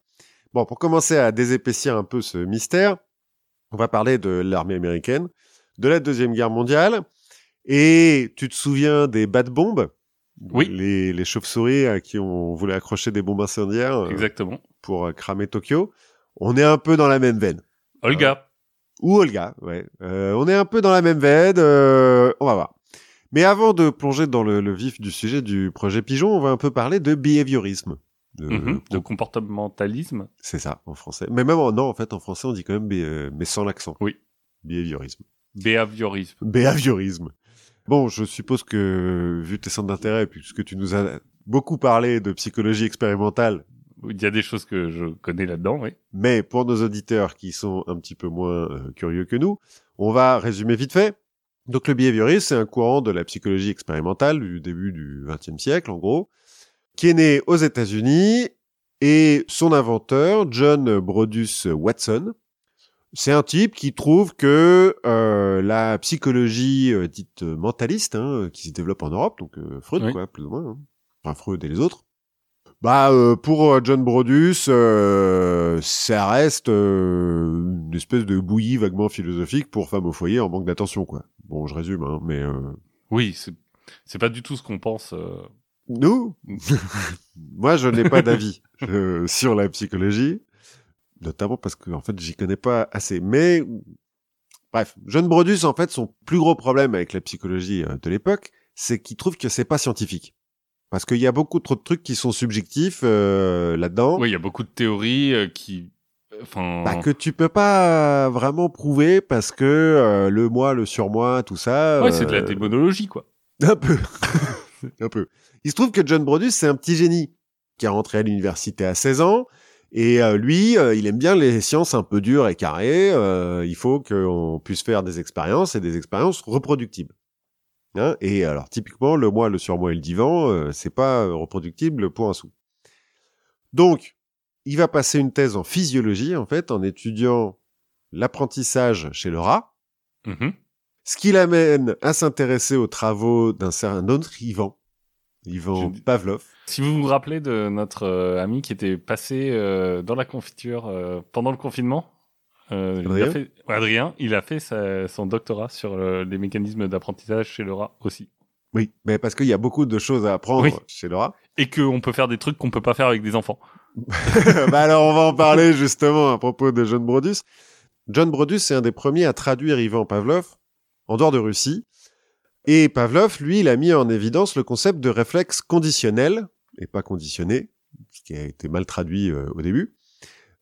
Bon, pour commencer à désépaissir un peu ce mystère, on va parler de l'armée américaine, de la Deuxième Guerre mondiale, et tu te souviens des bad bombes? Oui. Les, les chauves-souris à qui on voulait accrocher des bombes incendiaires euh, Exactement. pour euh, cramer Tokyo. On est un peu dans la même veine. Olga. Ou Olga, ouais. Euh, on est un peu dans la même veine, euh, on va voir. Mais avant de plonger dans le, le vif du sujet du projet Pigeon, on va un peu parler de behaviorisme. De- Mhm. De comportementalisme. C'est ça, en français. Mais même en, non, en fait, en français, on dit quand même, bé- euh, mais sans l'accent. Oui. Behaviorisme. Behaviorisme. Behaviorisme. Bon, je suppose que, vu tes centres d'intérêt, puisque tu nous as beaucoup parlé de psychologie expérimentale, Il y a des choses que je connais là-dedans, oui. mais pour nos auditeurs qui sont un petit peu moins euh, curieux que nous, on va résumer vite fait. Donc le behaviorisme, c'est un courant de la psychologie expérimentale du début du XXe siècle, en gros, qui est né aux États-Unis et son inventeur, John Brodus Watson, c'est un type qui trouve que euh, la psychologie euh, dite mentaliste, hein, qui se développe en Europe, donc euh, Freud, Oui. quoi, plus ou moins, hein. enfin Freud et les autres, bah euh, pour euh, John Brodus, euh, ça reste euh, une espèce de bouillie vaguement philosophique pour femmes au foyer en manque d'attention, quoi. Bon, je résume, hein, mais euh, Oui, c'est c'est pas du tout ce qu'on pense. euh. nous, moi, je n'ai pas d'avis euh, sur la psychologie, notamment parce que en fait, j'y connais pas assez. Mais bref, John Brodus, en fait, son plus gros problème avec la psychologie de l'époque, c'est qu'il trouve que c'est pas scientifique. Parce qu'il y a beaucoup trop de trucs qui sont subjectifs euh, là-dedans. Oui, il y a beaucoup de théories euh, qui, enfin, Bah, que tu peux pas vraiment prouver parce que euh, le moi, le surmoi, tout ça. ouais, c'est de la euh, démonologie, quoi. Un peu. un peu. Il se trouve que John Brodus, c'est un petit génie qui est rentré à l'université à 16 ans. Et euh, lui, euh, il aime bien les sciences un peu dures et carrées. Euh, il faut qu'on puisse faire des expériences et des expériences reproductibles. Hein et alors, typiquement, le moi, le surmoi et le divan, euh, c'est pas reproductible pour un sou. Donc, il va passer une thèse en physiologie, en fait, en étudiant l'apprentissage chez le rat. Mhm. Ce qui l'amène à s'intéresser aux travaux d'un certain autre Ivan, Ivan Je- Pavlov. Si vous vous rappelez de notre euh, ami qui était passé euh, dans la confiture euh, pendant le confinement, euh, Adrien fait, il a fait sa- son doctorat sur euh, les mécanismes d'apprentissage chez le rat aussi. Oui, mais parce qu'il y a beaucoup de choses à apprendre Oui. chez le rat. Et qu'on peut faire des trucs qu'on peut pas faire avec des enfants. bah alors, on va en parler justement à propos de John Brodus. John Brodus, c'est un des premiers à traduire Ivan Pavlov en dehors de Russie. Et Pavlov, lui, il a mis en évidence le concept de réflexe conditionnel, et pas conditionné, ce qui a été mal traduit euh, au début.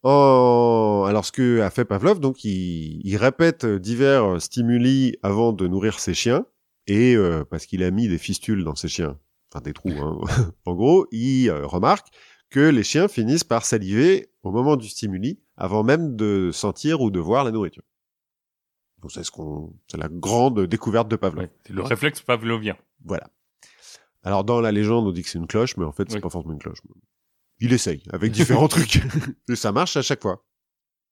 En... Alors, ce que a fait Pavlov, donc, il, il répète divers stimuli avant de nourrir ses chiens, et euh, parce qu'il a mis des fistules dans ses chiens, enfin des trous, hein. en gros, il euh, remarque que les chiens finissent par saliver au moment du stimuli, avant même de sentir ou de voir la nourriture. Donc c'est ce qu'on, c'est la grande découverte de Pavlov. Ouais, c'est le réflexe pavlovien. Voilà. Alors dans la légende, on dit que c'est une cloche, mais en fait c'est Oui. pas forcément une cloche. Il essaye avec différents trucs et ça marche à chaque fois.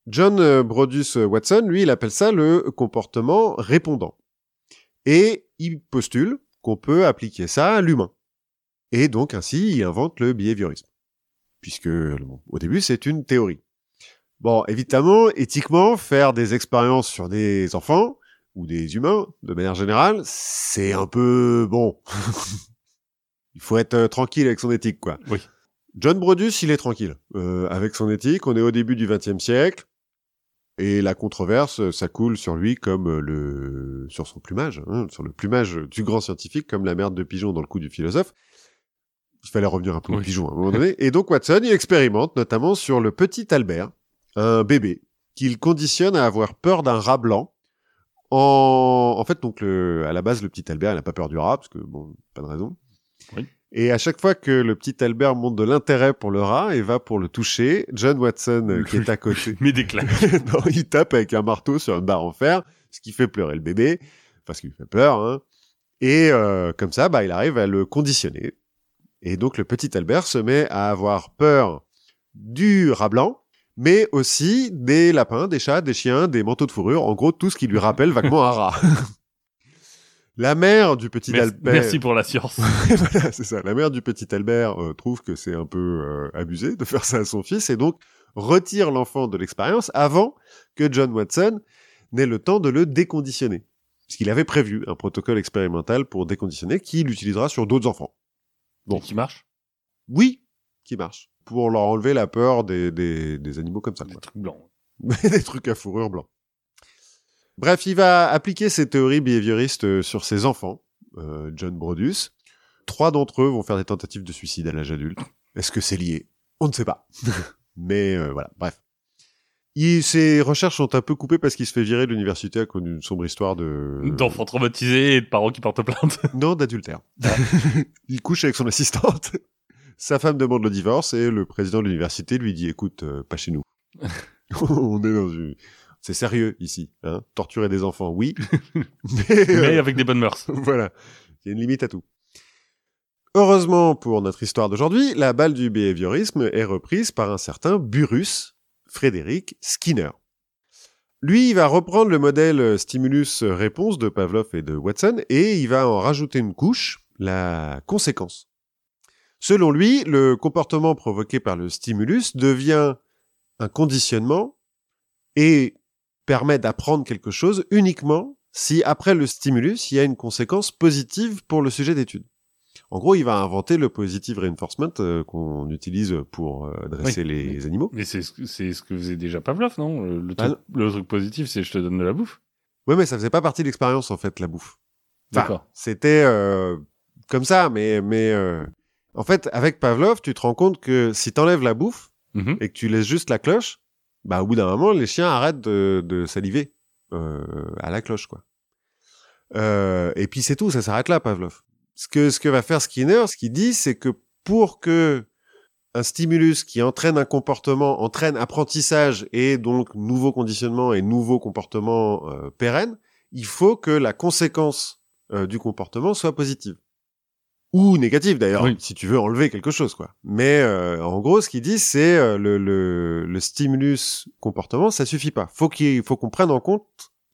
John euh, Brodus Watson, lui, il appelle ça le comportement répondant. Et il postule qu'on peut appliquer ça à l'humain. Et donc ainsi, il invente le behaviorisme. Puisque bon, au début, c'est une théorie. Bon, évidemment, éthiquement, faire des expériences sur des enfants ou des humains, de manière générale, c'est un peu bon. il faut être euh, tranquille avec son éthique, quoi. Oui. John Brodus, il est tranquille euh, avec son éthique. On est au début du XXe siècle et la controverse, euh, ça coule sur lui comme euh, le sur son plumage, hein, sur le plumage du grand scientifique, comme la merde de pigeon dans le coup du philosophe. Il fallait revenir un peu au pigeon à un moment donné. Et donc Watson, il expérimente notamment sur le petit Albert, un bébé qu'il conditionne à avoir peur d'un rat blanc. En, en fait, donc le, à la base, le petit Albert, il n'a pas peur du rat parce que bon, pas de raison. Oui. Et à chaque fois que le petit Albert montre de l'intérêt pour le rat et va pour le toucher, John Watson, euh, qui est à côté, Mais des claques. non, il tape avec un marteau sur une barre en fer, ce qui fait pleurer le bébé, parce qu'il lui fait peur. Hein. Et euh, comme ça, bah, il arrive à le conditionner. Et donc le petit Albert se met à avoir peur du rat blanc, mais aussi des lapins, des chats, des chiens, des manteaux de fourrure, en gros tout ce qui lui rappelle vaguement un rat. La mère du petit Merci, Albert. merci pour la science. voilà, c'est ça. La mère du petit Albert euh, trouve que c'est un peu euh, abusé de faire ça à son fils et donc retire l'enfant de l'expérience avant que John Watson n'ait le temps de le déconditionner. Puisqu'il avait prévu un protocole expérimental pour déconditionner qu'il utilisera sur d'autres enfants. Bon. Et qui marche? Oui, qui marche. Pour leur enlever la peur des, des, des animaux comme ça. Des quoi. trucs blancs. des trucs à fourrure blanc. Bref, il va appliquer ses théories behavioristes euh, sur ses enfants, euh, John Brodus. Trois d'entre eux vont faire des tentatives de suicide à l'âge adulte. Est-ce que c'est lié? On ne sait pas. Mais euh, voilà, bref. Il, ses recherches sont un peu coupées parce qu'il se fait virer de l'université à cause d'une sombre histoire de... D'enfants traumatisés et de parents qui portent plainte. Non, d'adultère. il couche avec son assistante. Sa femme demande le divorce et le président de l'université lui dit écoute, euh, pas chez nous. On est dans une. C'est sérieux ici. Hein Torturer des enfants, oui. mais euh, Mais avec des bonnes mœurs. voilà, il y a une limite à tout. Heureusement pour notre histoire d'aujourd'hui, la balle du behaviorisme est reprise par un certain Burrus Frédéric Skinner. Lui, il va reprendre le modèle stimulus-réponse de Pavlov et de Watson et il va en rajouter une couche, la conséquence. Selon lui, le comportement provoqué par le stimulus devient un conditionnement et permet d'apprendre quelque chose uniquement si après le stimulus, il y a une conséquence positive pour le sujet d'étude. En gros, il va inventer le positive reinforcement euh, qu'on utilise pour euh, dresser les animaux. Mais c'est ce, que- faisait déjà Pavlov, non? Le, le Ah truc, le truc positif, c'est je te donne de la bouffe. Ouais, mais ça faisait pas partie de l'expérience en fait, la bouffe. Enfin, D'accord. C'était euh, comme ça, mais mais en fait, avec Pavlov, tu te rends compte que si t'enlèves la bouffe Mhm. et que tu laisses juste la cloche, bah au bout d'un moment, les chiens arrêtent de, de saliver euh, à la cloche, quoi. Euh, et puis c'est tout, ça s'arrête là, Pavlov. Ce que ce que va faire Skinner, ce qu'il dit, c'est que pour que un stimulus qui entraîne un comportement entraîne apprentissage et donc nouveau conditionnement et nouveau comportement euh, pérenne, il faut que la conséquence euh, du comportement soit positive ou négative d'ailleurs, Oui. si tu veux enlever quelque chose quoi. Mais euh, en gros, ce qu'il dit, c'est euh, le, le, le stimulus comportement, ça suffit pas. Faut qu'il faut qu'on prenne en compte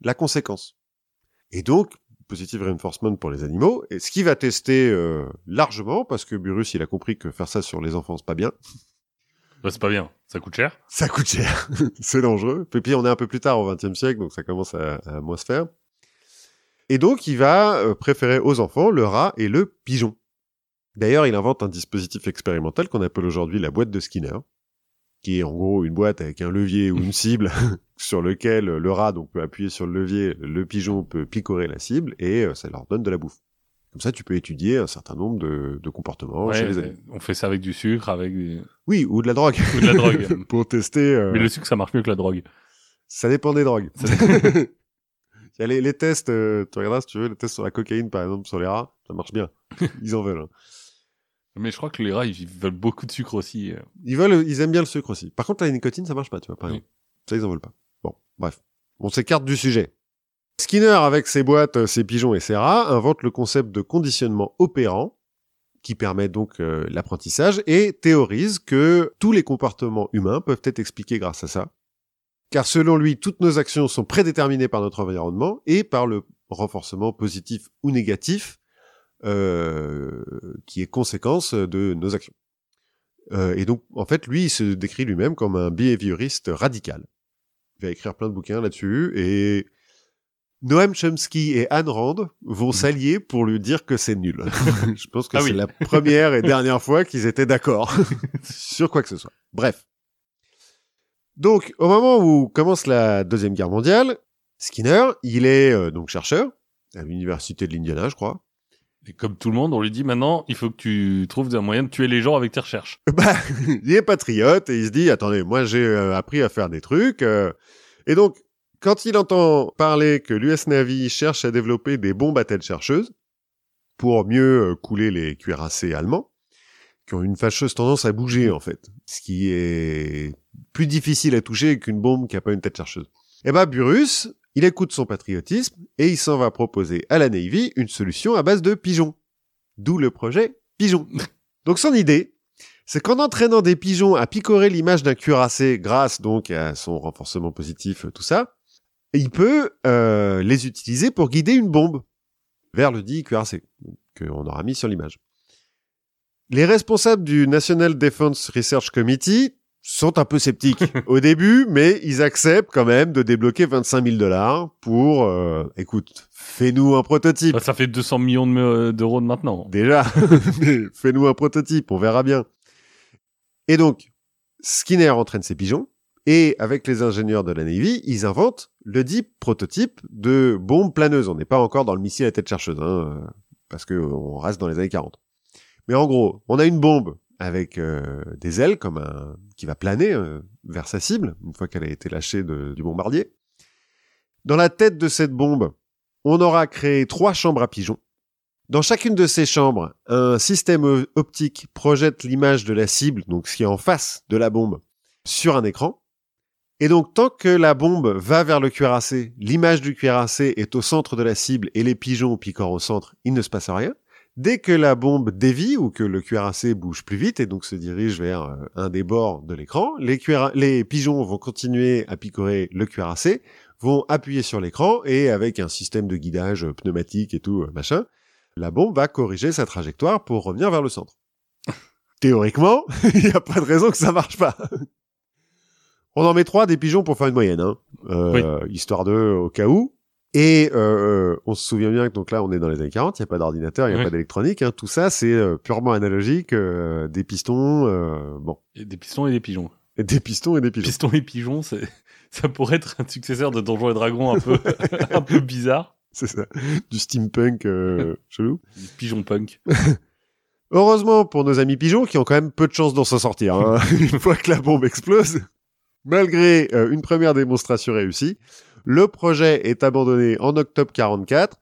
la conséquence. Et donc positive reinforcement pour les animaux, et ce qu'il va tester euh, largement, parce que Burrus, il a compris que faire ça sur les enfants, c'est pas bien. Bah, c'est pas bien, ça coûte cher. Ça coûte cher, c'est dangereux. Et puis on est un peu plus tard au XXe siècle, donc ça commence à, à moins se faire. Et donc il va euh, préférer aux enfants le rat et le pigeon. D'ailleurs, il invente un dispositif expérimental qu'on appelle aujourd'hui la boîte de Skinner, qui est en gros une boîte avec un levier ou une cible sur lequel le rat donc peut appuyer sur le levier, le pigeon peut picorer la cible et euh, ça leur donne de la bouffe. Comme ça, tu peux étudier un certain nombre de, de comportements chez Ouais, les mais animaux. on fait ça avec du sucre, avec des... Oui, ou de la drogue. ou de la drogue. Pour tester. euh, Mais le sucre, ça marche mieux que la drogue. Ça dépend des drogues. Il y a les, les tests, euh, tu regarderas si tu veux, les tests sur la cocaïne par exemple, sur les rats, ça marche bien. Ils en veulent. hein. Mais je crois que les rats, ils veulent beaucoup de sucre aussi. euh. Ils veulent, ils aiment bien le sucre aussi. Par contre, la nicotine, ça marche pas, tu vois, par Oui. exemple. Ça, ils en veulent pas. Bon, bref. On s'écarte du sujet. Skinner, avec ses boîtes, euh, ses pigeons et ses rats, invente le concept de conditionnement opérant, qui permet donc euh, l'apprentissage, et théorise que tous les comportements humains peuvent être expliqués grâce à ça. Car selon lui, toutes nos actions sont prédéterminées par notre environnement et par le renforcement positif ou négatif euh, qui est conséquence de nos actions. Euh, et donc, en fait, lui, il se décrit lui-même comme un behavioriste radical. Il va écrire plein de bouquins là-dessus et Noam Chomsky et Ayn Rand vont s'allier pour lui dire que c'est nul. Je pense que Ah c'est oui. la première et dernière fois qu'ils étaient d'accord sur quoi que ce soit. Bref. Donc, au moment où commence la deuxième guerre mondiale, Skinner, il est euh, donc chercheur à l'université de l'Indiana, je crois. Et comme tout le monde, on lui dit maintenant, il faut que tu trouves un moyen de tuer les gens avec tes recherches. bah, il est patriote et il se dit attendez, moi j'ai euh, appris à faire des trucs euh, et donc quand il entend parler que l'US Navy cherche à développer des bombes à tête chercheuse pour mieux euh, couler les cuirassés allemands qui ont une fâcheuse tendance à bouger en fait, ce qui est plus difficile à toucher qu'une bombe qui a pas une tête chercheuse. Et bah Burrus, il écoute son patriotisme et il s'en va proposer à la Navy une solution à base de pigeons. D'où le projet Pigeon. Donc son idée, c'est qu'en entraînant des pigeons à picorer l'image d'un cuirassé grâce donc à son renforcement positif, tout ça, il peut euh, les utiliser pour guider une bombe vers le dit cuirassé qu'on aura mis sur l'image. Les responsables du National Defense Research Committee sont un peu sceptiques au début, mais ils acceptent quand même de débloquer 25 000 dollars pour, euh, écoute, fais-nous un prototype. Ça fait 200 millions d'euros de maintenant. Déjà, fais-nous un prototype, on verra bien. Et donc, Skinner entraîne ses pigeons, et avec les ingénieurs de la Navy, ils inventent le dit prototype de bombe planeuse. On n'est pas encore dans le missile à tête chercheuse, hein, parce que on reste dans les années 40. Mais en gros, on a une bombe avec euh, des ailes comme un qui va planer euh, vers sa cible une fois qu'elle a été lâchée du bombardier. Dans la tête de cette bombe, on aura créé trois chambres à pigeons. Dans chacune de ces chambres, un système optique projette l'image de la cible, donc ce qui est en face de la bombe, sur un écran. Et donc, tant que la bombe va vers le cuirassé, l'image du cuirassé est au centre de la cible et les pigeons piquant au centre, il ne se passe rien. Dès que la bombe dévie ou que le cuirassé bouge plus vite et donc se dirige vers euh, un des bords de l'écran, les, pigeons vont continuer à picorer le cuirassé, vont appuyer sur l'écran et avec un système de guidage pneumatique et tout, euh, machin, la bombe va corriger sa trajectoire pour revenir vers le centre. Théoriquement, il n'y a pas de raison que ça marche pas. On en met trois des pigeons pour faire une moyenne, hein. Euh, histoire de, au cas où. Et euh, on se souvient bien que donc là, on est dans les années 40, il n'y a pas d'ordinateur, il n'y a Ouais. pas d'électronique. Hein, tout ça, c'est euh, purement analogique, euh, des pistons, euh, bon, Et des pistons et des pigeons. et des pistons et des pigeons. Pistons et pigeons, ça pourrait être un successeur de Donjons et Dragons un peu un peu bizarre. C'est ça, du steampunk euh, chelou. Pigeon punk. Heureusement pour nos amis pigeons qui ont quand même peu de chance d'en s'en sortir hein, une fois que la bombe explose. Malgré euh, une première démonstration réussie, le projet est abandonné en octobre 44.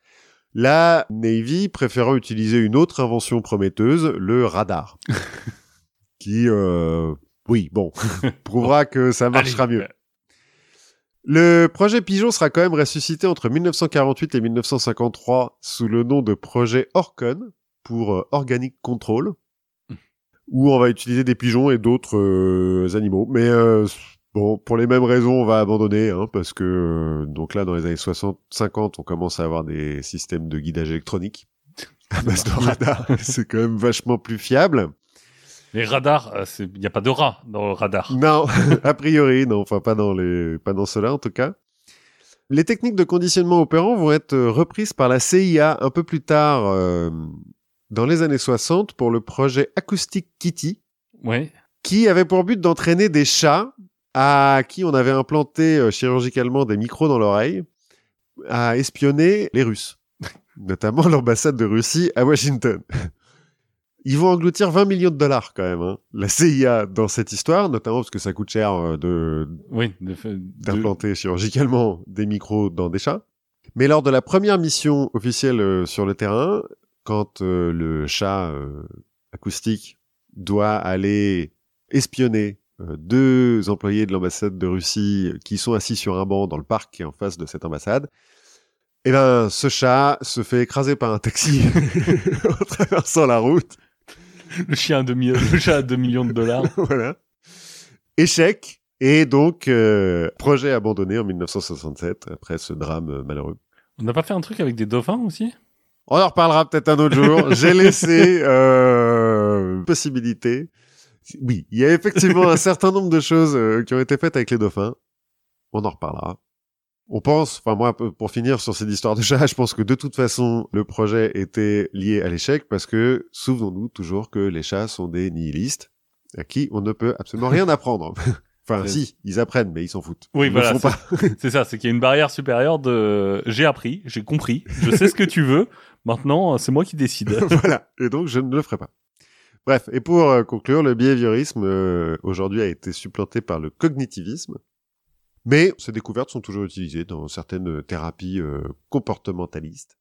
La Navy préférant utiliser une autre invention prometteuse, le radar, qui, euh, oui, bon, prouvera que ça marchera Allez, mieux. Le projet Pigeon sera quand même ressuscité entre 1948 et 1953 sous le nom de projet Orcon pour euh, Organic Control, où on va utiliser des pigeons et d'autres euh, animaux. Mais euh, bon, pour les mêmes raisons, on va abandonner, hein, parce que euh, donc là, dans les années 60-50, on commence à avoir des systèmes de guidage électronique à base de radar. C'est quand même vachement plus fiable. Les radars, euh, il n'y a pas de rats dans le radar. Non, a priori, non, enfin pas dans les, pas dans cela en tout cas. Les techniques de conditionnement opérant vont être euh, reprises par la CIA un peu plus tard, euh, dans les années 60, pour le projet Acoustic Kitty, Ouais. qui avait pour but d'entraîner des chats à qui on avait implanté euh, chirurgicalement des micros dans l'oreille à espionner les Russes, notamment l'ambassade de Russie à Washington. Ils vont engloutir 20 millions de dollars quand même, hein, la CIA dans cette histoire, notamment parce que ça coûte cher euh, de Oui. d'implanter chirurgicalement des micros dans des chats. Mais lors de la première mission officielle euh, sur le terrain, quand euh, le chat euh, acoustique doit aller espionner deux employés de l'ambassade de Russie qui sont assis sur un banc dans le parc qui est en face de cette ambassade, eh ben, ce chat se fait écraser par un taxi en traversant la route. Le chien à 2 millions, le chat à 2 millions de dollars. voilà. Échec. Et donc, euh, projet abandonné en 1967 après ce drame euh, malheureux. On n'a pas fait un truc avec des dauphins aussi? On en reparlera peut-être un autre jour. J'ai laissé euh, possibilité. Oui, il y a effectivement un certain nombre de choses euh, qui ont été faites avec les dauphins. On en reparlera. On pense, enfin moi, pour finir sur cette histoire de chat, je pense que de toute façon, le projet était lié à l'échec parce que, souvenons-nous toujours que les chats sont des nihilistes à qui on ne peut absolument rien apprendre. enfin, si, ils apprennent, mais ils s'en foutent. Oui, Ils voilà, le font pas. C'est ça, c'est qu'il y a une barrière supérieure de j'ai appris, j'ai compris, je sais ce que tu veux. Maintenant, c'est moi qui décide. voilà. Et donc, je ne le ferai pas. Bref, et pour euh, conclure, le behaviorisme euh, aujourd'hui a été supplanté par le cognitivisme. Mais ces découvertes sont toujours utilisées dans certaines euh, thérapies euh, comportementalistes.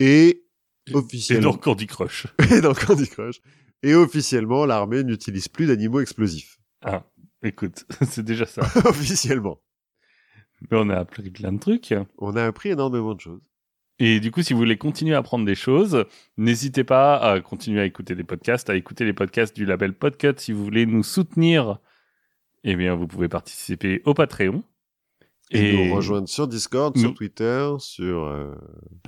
Et Et officiellement, donc Candy Crush. et dans Candy Crush. Et officiellement, l'armée n'utilise plus d'animaux explosifs. Ah, écoute, c'est déjà ça. officiellement. Mais on a appris plein de trucs. On a appris énormément de choses. Et du coup, si vous voulez continuer à apprendre des choses, n'hésitez pas à continuer à écouter des podcasts, à écouter les podcasts du label Podcut. Si vous voulez nous soutenir, eh bien, vous pouvez participer au Patreon. Et, nous rejoindre sur Discord, sur Twitter, sur... euh,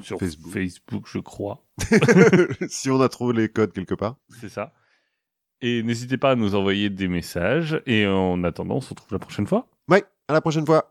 sur Facebook. Facebook, je crois. si on a trouvé les codes quelque part. C'est ça. Et n'hésitez pas à nous envoyer des messages. Et en attendant, on se retrouve la prochaine fois. Ouais, à la prochaine fois.